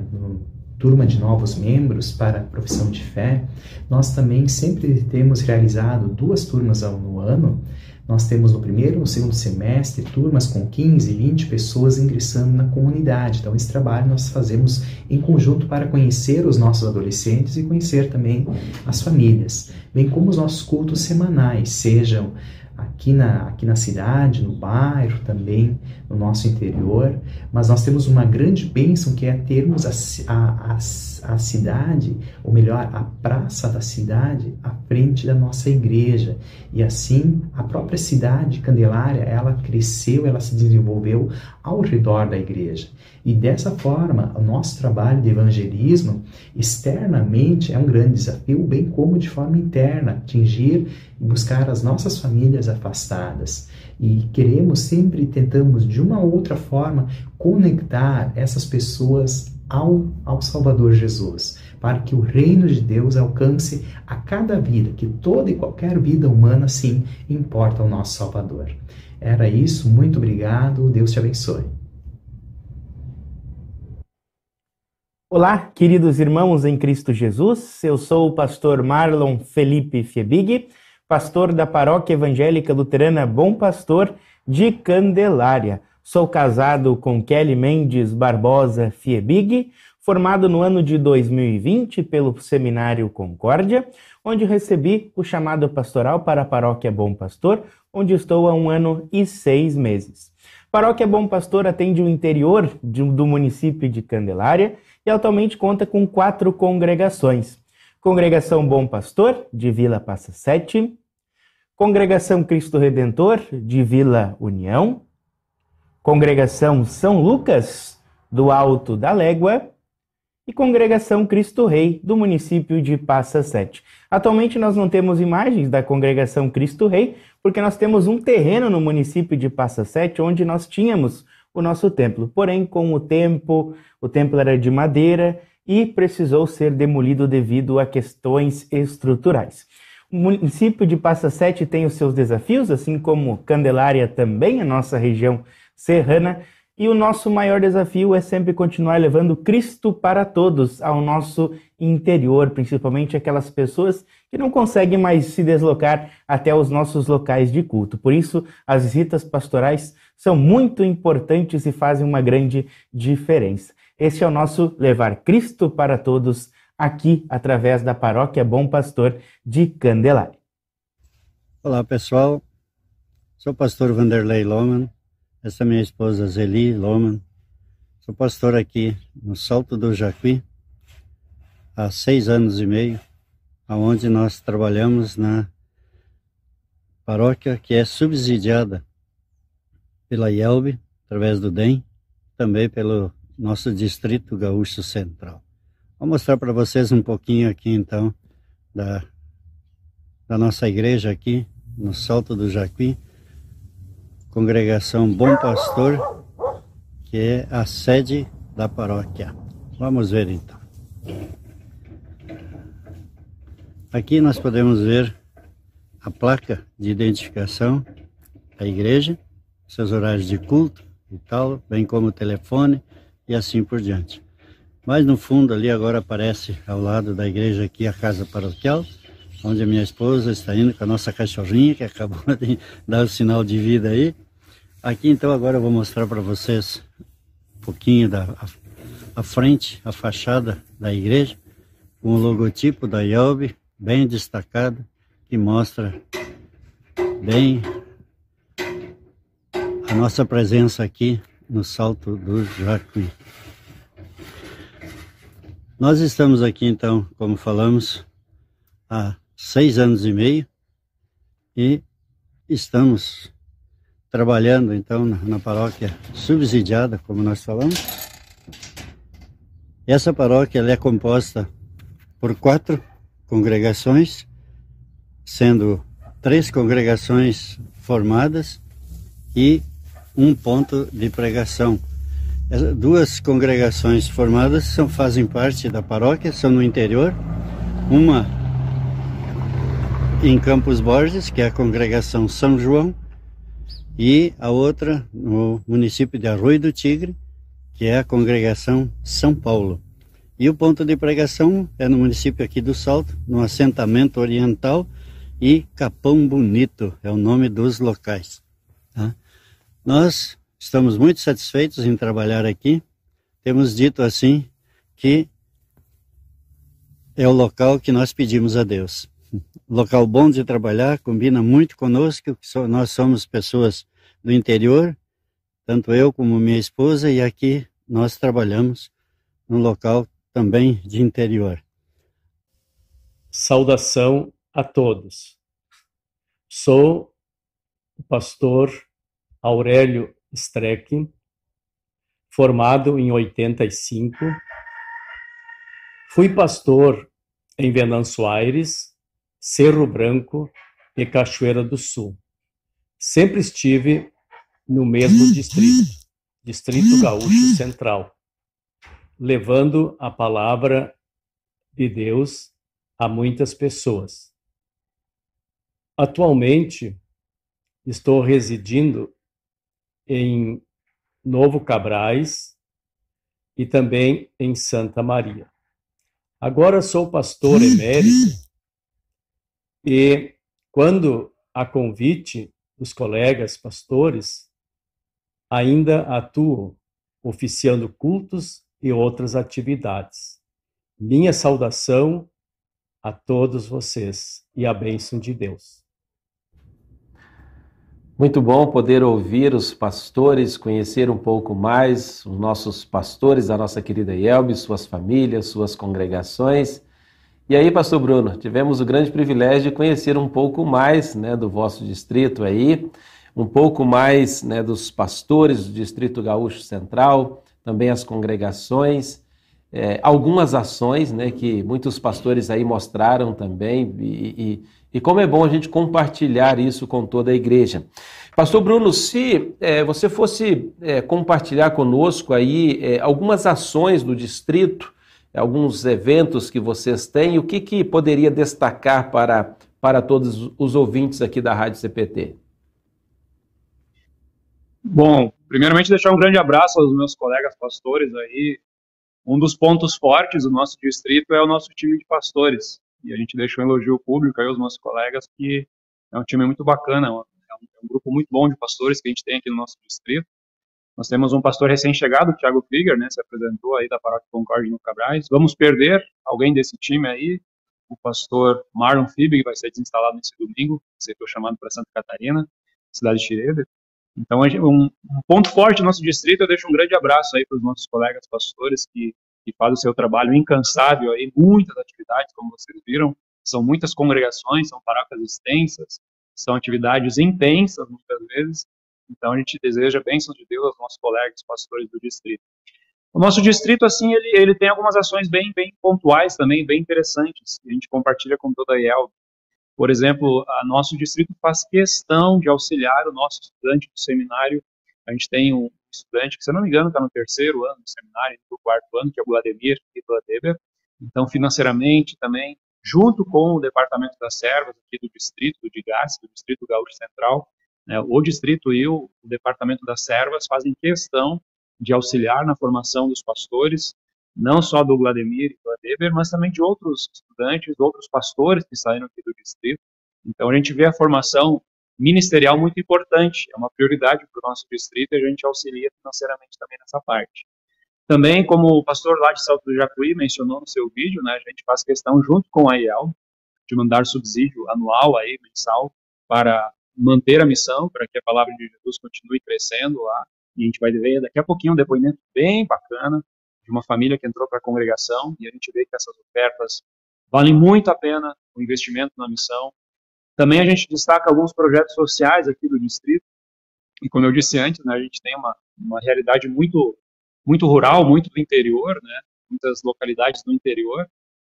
turma de novos membros para a profissão de fé, nós também sempre temos realizado duas turmas no ano. Nós temos no primeiro e no segundo semestre turmas com 15, 20 pessoas ingressando na comunidade. Então, esse trabalho nós fazemos em conjunto para conhecer os nossos adolescentes e conhecer também as famílias, bem como os nossos cultos semanais, sejam aqui na, aqui na cidade, no bairro também, no nosso interior, mas nós temos uma grande bênção que é termos a, a, a, a cidade, ou melhor, a praça da cidade à frente da nossa igreja. E assim, a própria cidade Candelária, ela cresceu, ela se desenvolveu ao redor da igreja. E dessa forma, o nosso trabalho de evangelismo externamente é um grande desafio, bem como de forma interna, atingir e buscar as nossas famílias afastadas. E queremos sempre, tentamos de uma ou outra forma conectar essas pessoas ao, ao Salvador Jesus, para que o reino de Deus alcance a cada vida, que toda e qualquer vida humana, sim, importa ao nosso Salvador. Era isso, muito obrigado, Deus te abençoe. Olá, queridos irmãos em Cristo Jesus. Eu sou o pastor Marlon Felipe Fiebig, pastor da Paróquia Evangélica Luterana Bom Pastor de Candelária. Sou casado com Kelly Mendes Barbosa Fiebig, formado no ano de 2020 pelo Seminário Concórdia, onde recebi o chamado pastoral para a Paróquia Bom Pastor, onde estou há um ano e seis meses. Paróquia Bom Pastor atende o interior do município de Candelária e atualmente conta com quatro congregações. Congregação Bom Pastor, de Vila Passa Sete, Congregação Cristo Redentor, de Vila União, Congregação São Lucas, do Alto da Légua, e Congregação Cristo Rei, do município de Passa Sete. Atualmente nós não temos imagens da Congregação Cristo Rei, porque nós temos um terreno no município de Passa Sete, onde nós tínhamos o nosso templo. Porém, com o tempo, o templo era de madeira e precisou ser demolido devido a questões estruturais. O município de Passa Sete tem os seus desafios, assim como Candelária também, a nossa região serrana, e o nosso maior desafio é sempre continuar levando Cristo para todos ao nosso interior, principalmente aquelas pessoas que não conseguem mais se deslocar até os nossos locais de culto. Por isso, as visitas pastorais são muito importantes e fazem uma grande diferença. Esse é o nosso Levar Cristo para Todos aqui através da Paróquia Bom Pastor de Candelária. Olá, pessoal. Sou o pastor Vanderlei Loman essa é minha esposa Zeli Loman. Sou pastor aqui no Salto do Jacuí há seis anos e meio, aonde nós trabalhamos na paróquia que é subsidiada pela IELB, através do DEM, também pelo nosso Distrito Gaúcho Central. Vou mostrar para vocês um pouquinho aqui então da, da nossa igreja aqui no Salto do Jacuí congregação Bom Pastor, que é a sede da paróquia. Vamos ver então. Aqui nós podemos ver a placa de identificação da igreja, seus horários de culto e tal, bem como o telefone e assim por diante. Mas no fundo ali agora aparece ao lado da igreja aqui a casa paroquial, onde a minha esposa está indo com a nossa cachorrinha que acabou de dar o sinal de vida aí. Aqui então agora eu vou mostrar para vocês um pouquinho da a, a, frente, a fachada da igreja, com o logotipo da IELB bem destacado, que mostra bem a nossa presença aqui no Salto do Jacuí. Nós estamos aqui então, como falamos, há seis anos e meio e estamos trabalhando então na, paróquia subsidiada, como nós falamos, Essa paróquia é composta por quatro congregações, sendo três congregações formadas e um ponto de pregação. Duas congregações formadas são, fazem parte da paróquia, são no interior. Uma em Campos Borges, que é a congregação São João, e a outra no município de Arroio do Tigre, que é a congregação São Paulo. E o ponto de pregação é no município aqui do Salto, no assentamento oriental e Capão Bonito é o nome dos locais. Tá? Nós estamos muito satisfeitos em trabalhar aqui. Temos dito assim que é o local que nós pedimos a Deus. Local bom de trabalhar, combina muito conosco, nós somos pessoas do interior, tanto eu como minha esposa, e aqui nós trabalhamos num local também de interior. Saudação a todos. Sou o pastor Aurélio Streck, formado em 85. Fui pastor em Venâncio Aires, Cerro Branco e Cachoeira do Sul. Sempre estive no mesmo distrito. Distrito Gaúcho Central, levando a palavra de Deus a muitas pessoas. Atualmente, estou residindo em Novo Cabrais e também em Santa Maria. Agora sou pastor emérito e, quando a convite dos colegas pastores, ainda atuo oficiando cultos e outras atividades. Minha saudação a todos vocês e a bênção de Deus. Muito bom poder ouvir os pastores, conhecer um pouco mais os nossos pastores, a nossa querida Elbe, suas famílias, suas congregações. E aí, pastor Bruno, tivemos o grande privilégio de conhecer um pouco mais né, do vosso distrito aí um pouco mais né, dos pastores do Distrito Gaúcho Central, também as congregações, é, algumas ações né, que muitos pastores aí mostraram também, e, e, e, como é bom a gente compartilhar isso com toda a igreja. Pastor Bruno, se é, você fosse é, compartilhar conosco aí é, algumas ações do distrito, alguns eventos que vocês têm, o que, que poderia destacar para, para todos os ouvintes aqui da Rádio CPT? Bom, primeiramente deixar um grande abraço aos meus colegas pastores aí. Um dos pontos fortes do nosso distrito é o nosso time de pastores. E a gente deixa um elogio público aí aos nossos colegas, que é um time muito bacana, é um, é um grupo muito bom de pastores que a gente tem aqui no nosso distrito. Nós temos um pastor recém-chegado, Thiago Krieger, né, se apresentou aí da Paróquia Concorde no Cabrais. Vamos perder alguém desse time aí, o pastor Marlon Fibig, vai ser desinstalado nesse domingo, aceitou chamado para Santa Catarina, cidade de Schroeder. Então, um, um, ponto forte do nosso distrito, eu deixo um grande abraço aí para os nossos colegas pastores que, que fazem o seu trabalho incansável aí, muitas atividades, como vocês viram, são muitas congregações, são paróquias extensas, são atividades intensas, muitas vezes, então a gente deseja bênçãos de Deus aos nossos colegas pastores do distrito. O nosso distrito, assim, ele, ele tem algumas ações bem, bem pontuais também, bem interessantes, que a gente compartilha com toda a IEL. Por exemplo, a nosso distrito faz questão de auxiliar o nosso estudante do seminário. A gente tem um estudante que, se não me engano, está no terceiro ano do seminário, no quarto ano, que é o Vladimir Deber. Então, financeiramente também, junto com o Departamento das Servas aqui do distrito de Gás, do Distrito Gaúcho Central, né, o distrito e o, o Departamento das Servas fazem questão de auxiliar na formação dos pastores, não só do Vladimir e do Adeber, mas também de outros estudantes, outros pastores que saíram aqui do distrito. Então a gente vê a formação ministerial muito importante, é uma prioridade para o nosso distrito e a gente auxilia financeiramente também nessa parte. Também, como o pastor lá de Salto do Jacuí mencionou no seu vídeo, né, a gente faz questão, junto com a IEL, de mandar subsídio anual aí, mensal, para manter a missão, para que a palavra de Jesus continue crescendo lá. E a gente vai ver daqui a pouquinho um depoimento bem bacana de uma família que entrou para a congregação e a gente vê que essas ofertas valem muito a pena o investimento na missão. Também a gente destaca alguns projetos sociais aqui do distrito e como eu disse antes, né, a gente tem uma, uma realidade muito muito rural, muito do interior, né? muitas localidades do interior.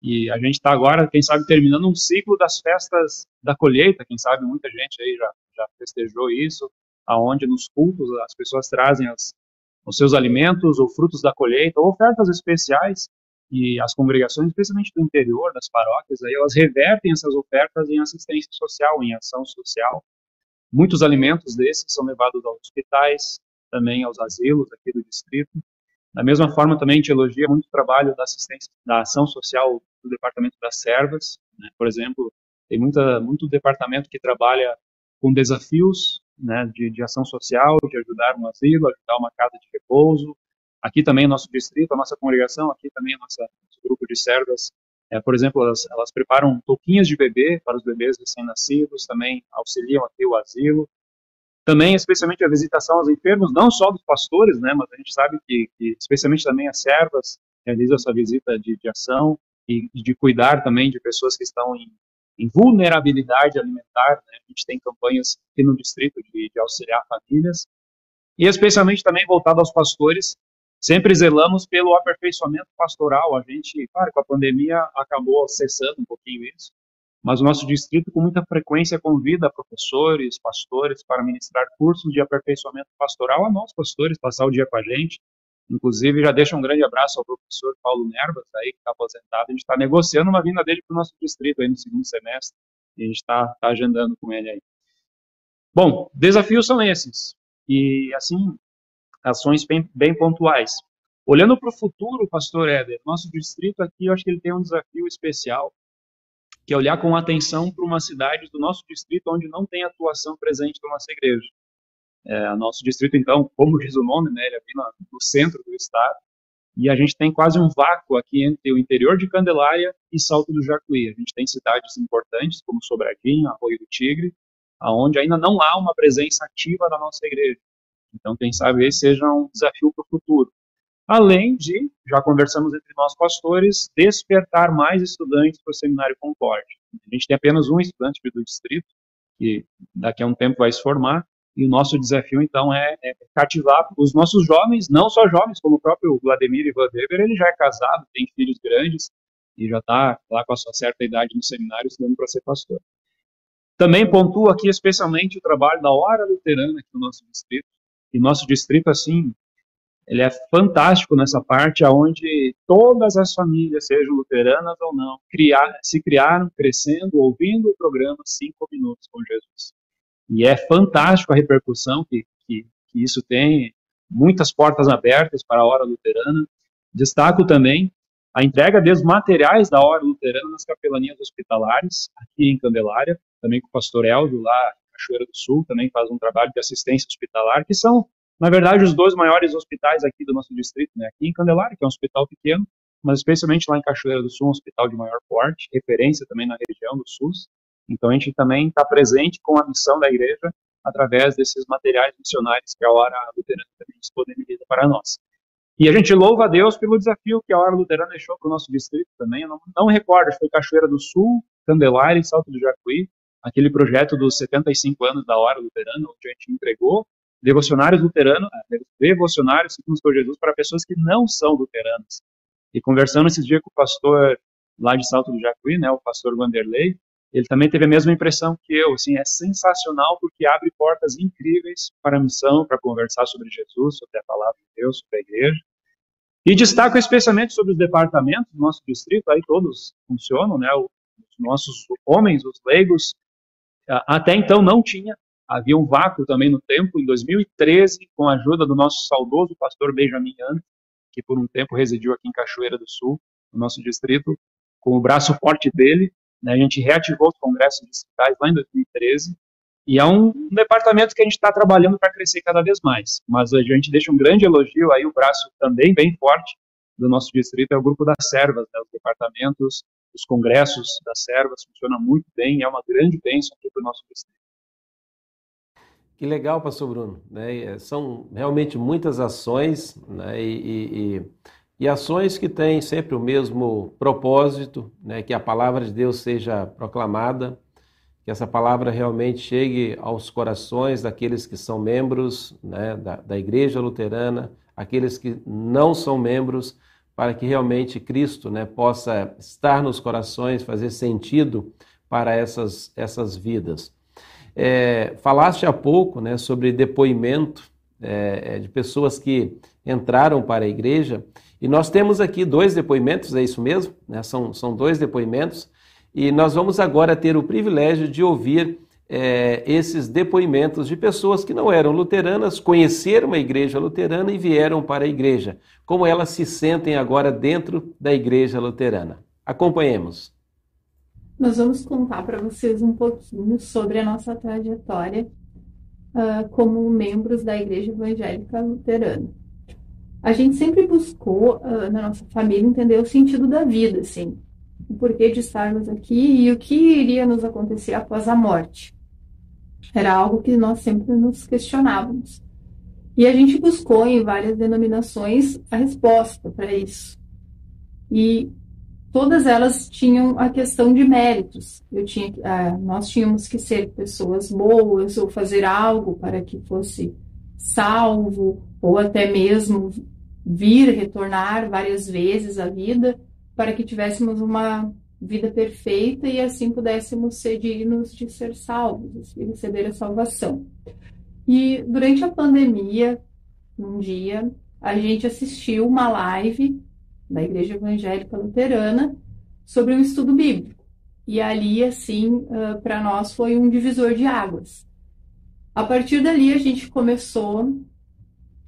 E a gente está agora, quem sabe, terminando um ciclo das festas da colheita. Quem sabe muita gente aí já, já festejou isso, aonde nos cultos as pessoas trazem as, os seus alimentos ou frutos da colheita, ou ofertas especiais. E as congregações, especialmente do interior, das paróquias, aí elas revertem essas ofertas em assistência social, em ação social. Muitos alimentos desses são levados aos hospitais, também aos asilos aqui do distrito. Da mesma forma, também a gente elogia muito o trabalho da assistência, da ação social do Departamento das Servas. Né? Por exemplo, tem muita, muito departamento que trabalha com desafios né, de, de ação social, de ajudar um asilo, ajudar uma casa de repouso. Aqui também, nosso distrito, a nossa congregação, aqui também, o nosso grupo de servas, é, por exemplo, elas, elas preparam touquinhas de bebê para os bebês recém-nascidos, também auxiliam aqui o asilo. Também, especialmente, a visitação aos enfermos, não só dos pastores, né, mas a gente sabe que, que especialmente também as servas realizam essa visita de, de ação e de cuidar também de pessoas que estão em, em vulnerabilidade alimentar. Né? A gente tem campanhas aqui no distrito de, de auxiliar famílias e especialmente também voltado aos pastores. Sempre zelamos pelo aperfeiçoamento pastoral. A gente, claro, com a pandemia acabou cessando um pouquinho isso, mas o nosso distrito com muita frequência convida professores, pastores para ministrar cursos de aperfeiçoamento pastoral a nós, pastores, passar o dia com a gente. Inclusive, já deixa um grande abraço ao professor Paulo Nervas, aí, que está aposentado. A gente está negociando uma vinda dele para o nosso distrito aí no segundo semestre, e a gente está tá agendando com ele aí. Bom, desafios são esses. E, assim, ações bem, bem pontuais. Olhando para o futuro, pastor Éder, nosso distrito aqui, eu acho que ele tem um desafio especial, que é olhar com atenção para uma cidade do nosso distrito onde não tem atuação presente da nossa igreja. É, nosso distrito, então, como diz o nome, né, ele é no, no centro do estado, e a gente tem quase um vácuo aqui entre o interior de Candelária e Salto do Jacuí. A gente tem cidades importantes como Sobradinho, Arroio do Tigre, aonde ainda não há uma presença ativa da nossa igreja. Então, quem sabe esse seja um desafio para o futuro. Além de, já conversamos entre nós pastores, despertar mais estudantes para o Seminário Concorde. A gente tem apenas um estudante do distrito, que daqui a um tempo vai se formar, e o nosso desafio, então, é, é cativar os nossos jovens, não só jovens, como o próprio Vladimir Ivan Weber, ele já é casado, tem filhos grandes, e já está lá com a sua certa idade no seminário estudando para ser pastor. Também pontuo aqui especialmente o trabalho da Hora Luterana aqui no nosso distrito, e nosso distrito, assim, ele é fantástico nessa parte aonde todas as famílias, sejam luteranas ou não, criar, se criaram crescendo, ouvindo o programa Cinco Minutos com Jesus. E é fantástico a repercussão que, que, que isso tem, muitas portas abertas para a Hora Luterana. Destaco também a entrega dos materiais da Hora Luterana nas capelanias hospitalares, aqui em Candelária, também com o pastor Elvio, lá em Cachoeira do Sul, também faz um trabalho de assistência hospitalar, que são na verdade, os dois maiores hospitais aqui do nosso distrito, né? Aqui em Candelária, que é um hospital pequeno, mas especialmente lá em Cachoeira do Sul, um hospital de maior porte, referência também na região do SUS. Então a gente também está presente com a missão da igreja através desses materiais missionários que a Hora Luterana também disponibiliza para nós. E a gente louva a Deus pelo desafio que a Hora Luterana deixou para o nosso distrito também. Eu não, não recordo, foi Cachoeira do Sul, Candelária e Salto do Jacuí, aquele projeto dos 75 anos da Hora Luterana, onde a gente entregou devocionários luteranos, eh, devocionários segundo por Jesus para pessoas que não são luteranas. E conversando esses dias com o pastor lá de Salto do Jacuí, né, o pastor Vanderlei, ele também teve a mesma impressão que eu, assim, é sensacional porque abre portas incríveis para a missão, para conversar sobre Jesus, sobre a palavra de Deus, sobre a igreja. E destaco especialmente sobre os departamentos do nosso distrito, aí todos funcionam, né, os nossos homens, os leigos, até então não tinha Havia um vácuo também no tempo, em 2013, com a ajuda do nosso saudoso pastor Benjamin Young, que por um tempo residiu aqui em Cachoeira do Sul, no nosso distrito, com o braço forte dele, né, a gente reativou os congressos distritais lá em 2013, e é um, um departamento que a gente está trabalhando para crescer cada vez mais. Mas a gente deixa um grande elogio aí, o braço também bem forte do nosso distrito é o grupo das servas, né, os departamentos, os congressos das servas, funciona muito bem, é uma grande bênção aqui para o nosso distrito. Que legal, pastor Bruno. Né? É, são realmente muitas ações né? e, e, e, ações que têm sempre o mesmo propósito, né? que a palavra de Deus seja proclamada, que essa palavra realmente chegue aos corações daqueles que são membros né? da, da Igreja Luterana, aqueles que não são membros, para que realmente Cristo né, possa estar nos corações, fazer sentido para essas, essas vidas. É, falaste há pouco né, sobre depoimento é, é, de pessoas que entraram para a igreja, e nós temos aqui dois depoimentos, é isso mesmo? Né? São, são dois depoimentos, e nós vamos agora ter o privilégio de ouvir é, esses depoimentos de pessoas que não eram luteranas, conheceram a igreja luterana e vieram para a igreja, como elas se sentem agora dentro da igreja luterana. Acompanhemos. Nós vamos contar para vocês um pouquinho sobre a nossa trajetória uh, como membros da Igreja Evangélica Luterana. A gente sempre buscou, uh, na nossa família, entender o sentido da vida, assim, o porquê de estarmos aqui e o que iria nos acontecer após a morte. Era algo que nós sempre nos questionávamos. E a gente buscou em várias denominações a resposta para isso. E todas elas tinham a questão de méritos. Eu tinha, ah, nós tínhamos que ser pessoas boas ou fazer algo para que fosse salvo ou até mesmo vir retornar várias vezes à vida para que tivéssemos uma vida perfeita e assim pudéssemos ser dignos de ser salvos e receber a salvação. E durante a pandemia, um dia, a gente assistiu uma live da Igreja Evangélica Luterana sobre um estudo bíblico. E ali, assim, para nós foi um divisor de águas. A partir dali, a gente começou,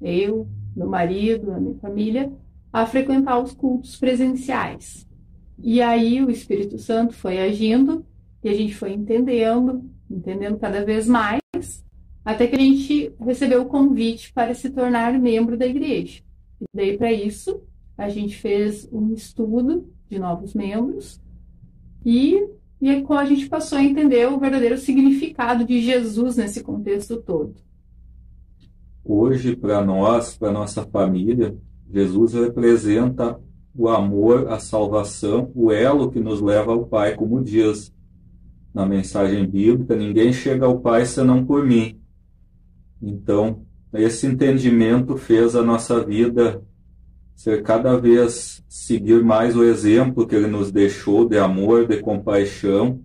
eu, meu marido, a minha família, a frequentar os cultos presenciais. E aí o Espírito Santo foi agindo e a gente foi entendendo, entendendo cada vez mais, até que a gente recebeu o convite para se tornar membro da igreja. E daí, para isso, a gente fez um estudo de novos membros e, e a gente passou a entender o verdadeiro significado de Jesus nesse contexto todo. Hoje, para nós, para nossa família, Jesus representa o amor, a salvação, o elo que nos leva ao Pai, como diz na mensagem bíblica: ninguém chega ao Pai senão por mim. Então, esse entendimento fez a nossa vida ser cada vez seguir mais o exemplo que ele nos deixou de amor, de compaixão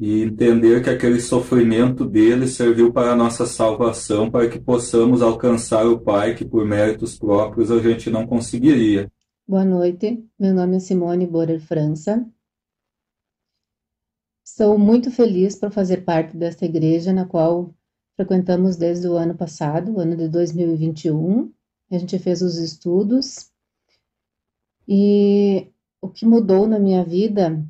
e entender que aquele sofrimento dele serviu para a nossa salvação, para que possamos alcançar o Pai que por méritos próprios a gente não conseguiria. Boa noite, meu nome é Simone Borer França. Estou muito feliz por fazer parte desta igreja na qual frequentamos desde o ano passado, o ano de 2021. A gente fez os estudos e o que mudou na minha vida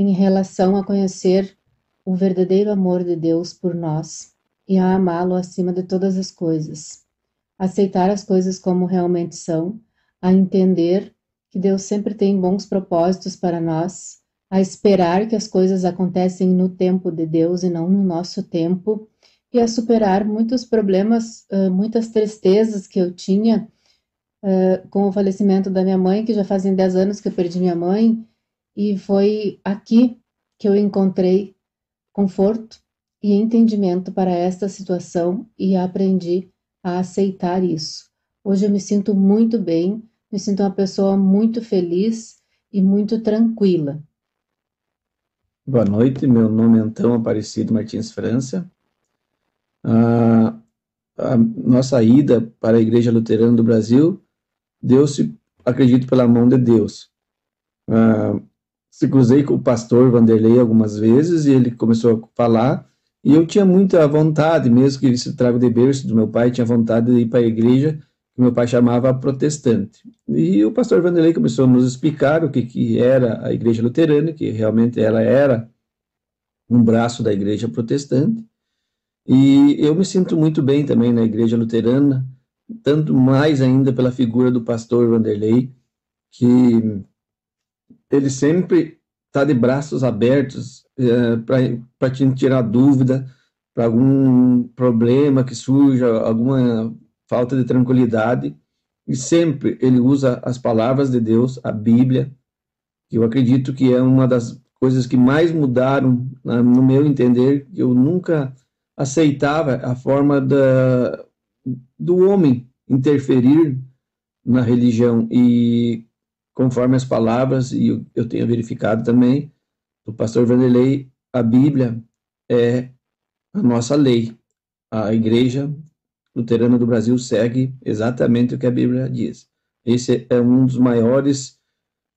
em relação a conhecer o verdadeiro amor de Deus por nós e a amá-lo acima de todas as coisas, aceitar as coisas como realmente são a entender que Deus sempre tem bons propósitos para nós, a esperar que as coisas acontecem no tempo de Deus e não no nosso tempo, e a superar muitos problemas, muitas tristezas que eu tinha com o falecimento da minha mãe, que já fazem 10 anos que eu perdi minha mãe, e foi aqui que eu encontrei conforto e entendimento para esta situação e aprendi a aceitar isso. Hoje eu me sinto muito bem me sinto uma pessoa muito feliz e muito tranquila. Boa noite, meu nome é Antão Aparecido Martins França. A, a nossa ida para a Igreja Luterana do Brasil deu-se, acredito, pela mão de Deus. Se cruzei com o pastor Vanderlei algumas vezes e ele começou a falar e eu tinha muita vontade, mesmo que ele se traga de berço do meu pai, tinha vontade de ir para a igreja que meu pai chamava protestante. E o pastor Vanderlei começou a nos explicar o que, que era a igreja luterana, que realmente ela era um braço da igreja protestante. E eu me sinto muito bem também na igreja luterana, tanto mais ainda pela figura do pastor Vanderlei, que ele sempre está de braços abertos é, para te tirar dúvida, para algum problema que surja, alguma falta de tranquilidade, e sempre ele usa as palavras de Deus, a Bíblia, que eu acredito que é uma das coisas que mais mudaram no meu entender, eu nunca aceitava a forma da, do homem interferir na religião. E conforme as palavras, e eu tenho verificado também, do pastor Vanderlei, a Bíblia é a nossa lei. A Igreja Luterana do Brasil segue exatamente o que a Bíblia diz. Esse é um dos maiores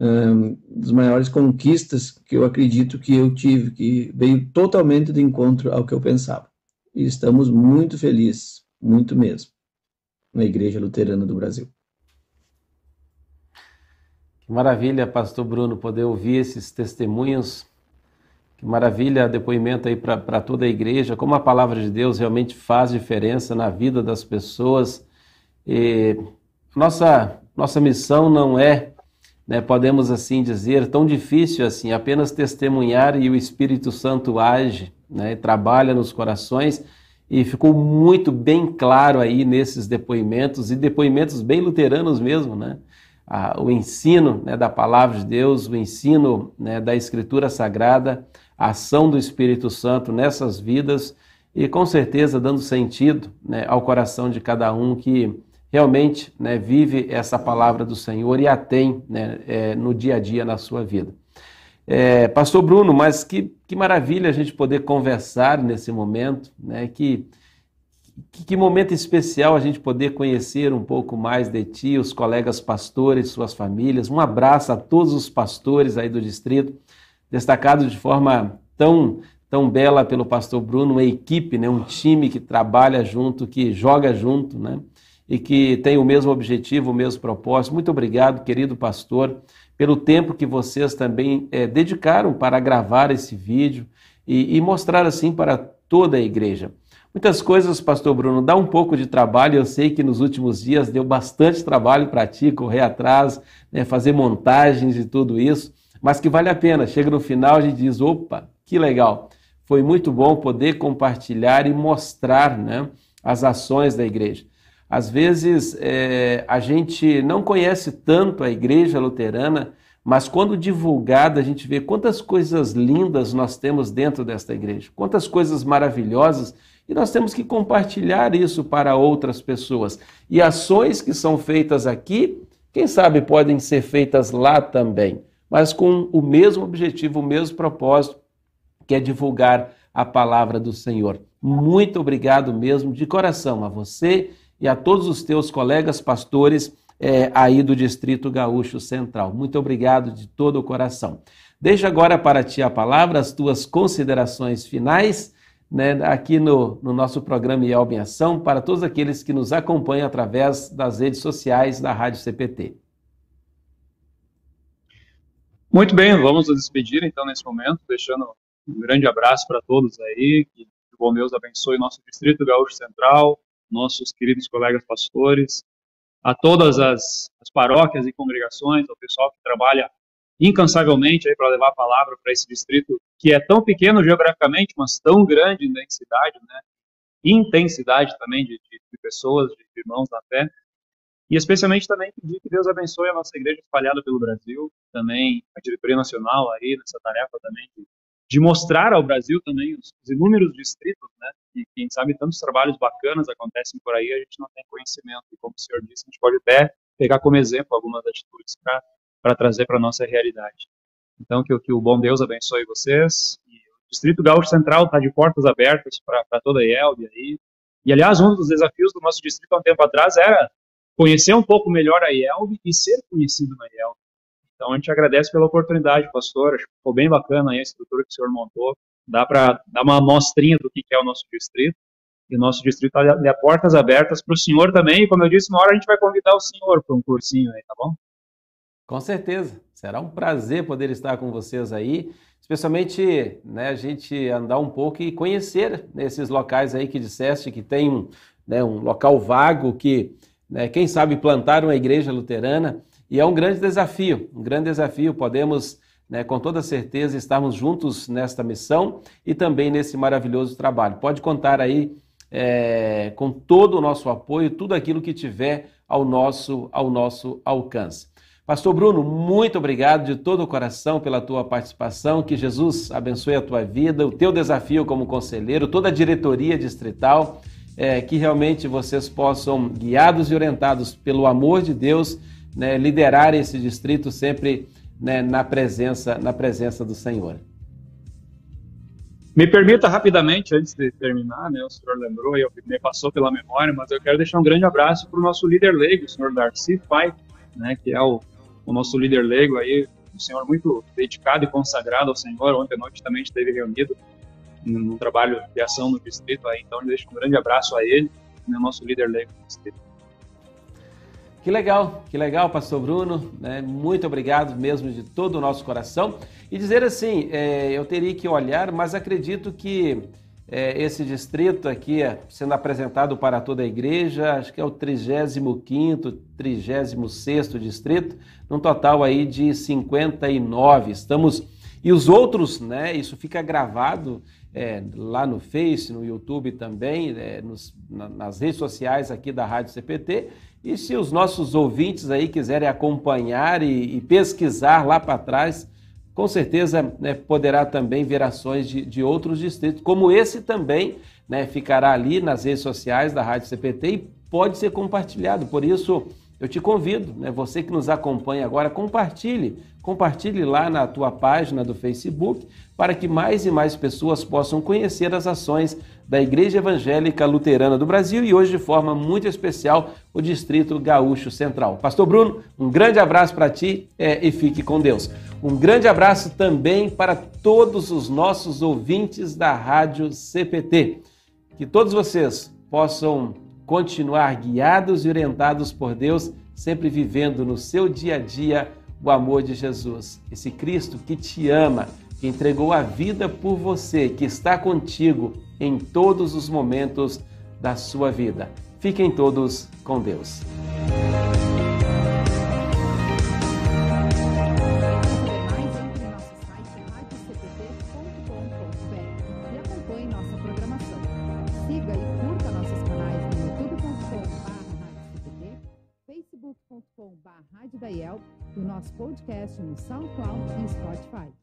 um, das maiores conquistas que eu acredito que eu tive, que veio totalmente de encontro ao que eu pensava. E estamos muito felizes, muito mesmo, na Igreja Luterana do Brasil. Que maravilha, Pastor Bruno, poder ouvir esses testemunhos. Que maravilha depoimento aí para toda a igreja, como a palavra de Deus realmente faz diferença na vida das pessoas. E nossa, nossa missão não é, né, podemos assim dizer, tão difícil assim, apenas testemunhar e o Espírito Santo age, né, trabalha nos corações. E ficou muito bem claro aí nesses depoimentos, e depoimentos bem luteranos mesmo, né? A, o ensino né, da palavra de Deus, o ensino né, da Escritura Sagrada, a ação do Espírito Santo nessas vidas e com certeza dando sentido né, ao coração de cada um que realmente né, vive essa palavra do Senhor e a tem né, é, no dia a dia na sua vida. É, Pastor Bruno, mas que, que maravilha a gente poder conversar nesse momento, né, que que, que, momento especial a gente poder conhecer um pouco mais de ti, os colegas pastores, suas famílias. Um abraço a todos os pastores aí do distrito, destacado de forma tão tão bela pelo pastor Bruno, uma equipe, né, um time que trabalha junto, que joga junto, né, e que tem o mesmo objetivo, o mesmo propósito. Muito obrigado, querido pastor, pelo tempo que vocês também é, dedicaram para gravar esse vídeo e, e mostrar assim para toda a igreja. Muitas coisas, pastor Bruno, dá um pouco de trabalho. Eu sei que nos últimos dias deu bastante trabalho para ti, correr atrás, né, fazer montagens e tudo isso, mas que vale a pena. Chega no final, gente diz: opa, que legal. Foi muito bom poder compartilhar e mostrar né, as ações da igreja. Às vezes é, a gente não conhece tanto a igreja luterana, mas quando divulgada, a gente vê quantas coisas lindas nós temos dentro desta igreja, quantas coisas maravilhosas e nós temos que compartilhar isso para outras pessoas. E ações que são feitas aqui, quem sabe podem ser feitas lá também, mas com o mesmo objetivo, o mesmo propósito, que é divulgar a palavra do Senhor. Muito obrigado mesmo, de coração, a você e a todos os teus colegas pastores é, aí do Distrito Gaúcho Central. Muito obrigado de todo o coração. Deixa agora para ti a palavra, as tuas considerações finais né, aqui no, no nosso programa IELB em Ação para todos aqueles que nos acompanham através das redes sociais da Rádio CPT. Muito bem, vamos nos despedir então nesse momento, deixando um grande abraço para todos aí, que o bom Deus abençoe nosso Distrito Gaúcho Central, nossos queridos colegas pastores, a todas as, as paróquias e congregações, ao pessoal que trabalha incansavelmente para levar a palavra para esse distrito que é tão pequeno geograficamente, mas tão grande em densidade, né? Intensidade também de, de, de pessoas, de, de irmãos na fé. E especialmente também pedir que Deus abençoe a nossa igreja espalhada pelo Brasil, também a diretoria nacional aí nessa tarefa também de, de mostrar ao Brasil também os, os, inúmeros distritos, né? E quem sabe tantos trabalhos bacanas acontecem por aí, a gente não tem conhecimento. E como o senhor disse, a gente pode até pegar como exemplo algumas atitudes para para trazer para a nossa realidade. Então, que, que, o bom Deus abençoe vocês. E o Distrito Gaúcho Central está de portas abertas para toda a IELB aí. E, aliás, um dos desafios do nosso distrito há um tempo atrás era conhecer um pouco melhor a IELB e ser conhecido na IELB. Então, a gente agradece pela oportunidade, pastor. Acho que ficou bem bacana a estrutura que o senhor montou. Dá para dar uma amostrinha do que é o nosso distrito. E o nosso distrito está de portas abertas para o senhor também. E, como eu disse, uma hora a gente vai convidar o senhor para um cursinho aí, tá bom? Com certeza, será um prazer poder estar com vocês aí, especialmente né, a gente andar um pouco e conhecer esses locais aí que disseste que tem um, né, um local vago que, né, quem sabe, plantar uma igreja luterana e é um grande desafio, um grande desafio. Podemos, né, com toda certeza, estarmos juntos nesta missão e também nesse maravilhoso trabalho. Pode contar aí é, com todo o nosso apoio, tudo aquilo que tiver ao nosso, ao nosso alcance. Pastor Bruno, muito obrigado de todo o coração pela tua participação. Que Jesus abençoe a tua vida, o teu desafio como conselheiro, toda a diretoria distrital é, que realmente vocês possam, guiados e orientados pelo amor de Deus, né, liderar esse distrito sempre né, na, presença, na presença do Senhor. Me permita rapidamente, antes de terminar, né, o senhor lembrou e me passou pela memória, mas eu quero deixar um grande abraço para o nosso líder leigo, o senhor Darcy Pai, né, que é o, o nosso líder leigo aí, um senhor muito dedicado e consagrado ao Senhor. Ontem à noite também esteve reunido no trabalho de ação no distrito, aí, então deixo um grande abraço a ele, né, nosso líder leigo do distrito. Que legal, que legal, Pastor Bruno. Né? Muito obrigado mesmo de todo o nosso coração. E dizer assim, é, eu teria que olhar, mas acredito que é, esse distrito aqui sendo apresentado para toda a igreja, acho que é o 35º, 36º distrito, num total aí de 59. Estamos e os outros, né? Isso fica gravado é, lá no Face, no YouTube também, é, nos, na, nas redes sociais aqui da Rádio CPT. E se os nossos ouvintes aí quiserem acompanhar e, e pesquisar lá para trás, com certeza né, poderá também ver ações de, de outros distritos, como esse também né, ficará ali nas redes sociais da Rádio CPT e pode ser compartilhado. Por isso, eu te convido, né, você que nos acompanha agora, compartilhe, compartilhe lá na tua página do Facebook, para que mais e mais pessoas possam conhecer as ações da Igreja Evangélica Luterana do Brasil e hoje de forma muito especial o Distrito Gaúcho Central. Pastor Bruno, um grande abraço para ti é, e fique com Deus. Um grande abraço também para todos os nossos ouvintes da Rádio CPT. Que todos vocês possam continuar guiados e orientados por Deus, sempre vivendo no seu dia a dia o amor de Jesus. Esse Cristo que te ama, que entregou a vida por você, que está contigo em todos os momentos da sua vida. Fiquem todos com Deus. Rádio da IEL, o nosso podcast no SoundCloud e Spotify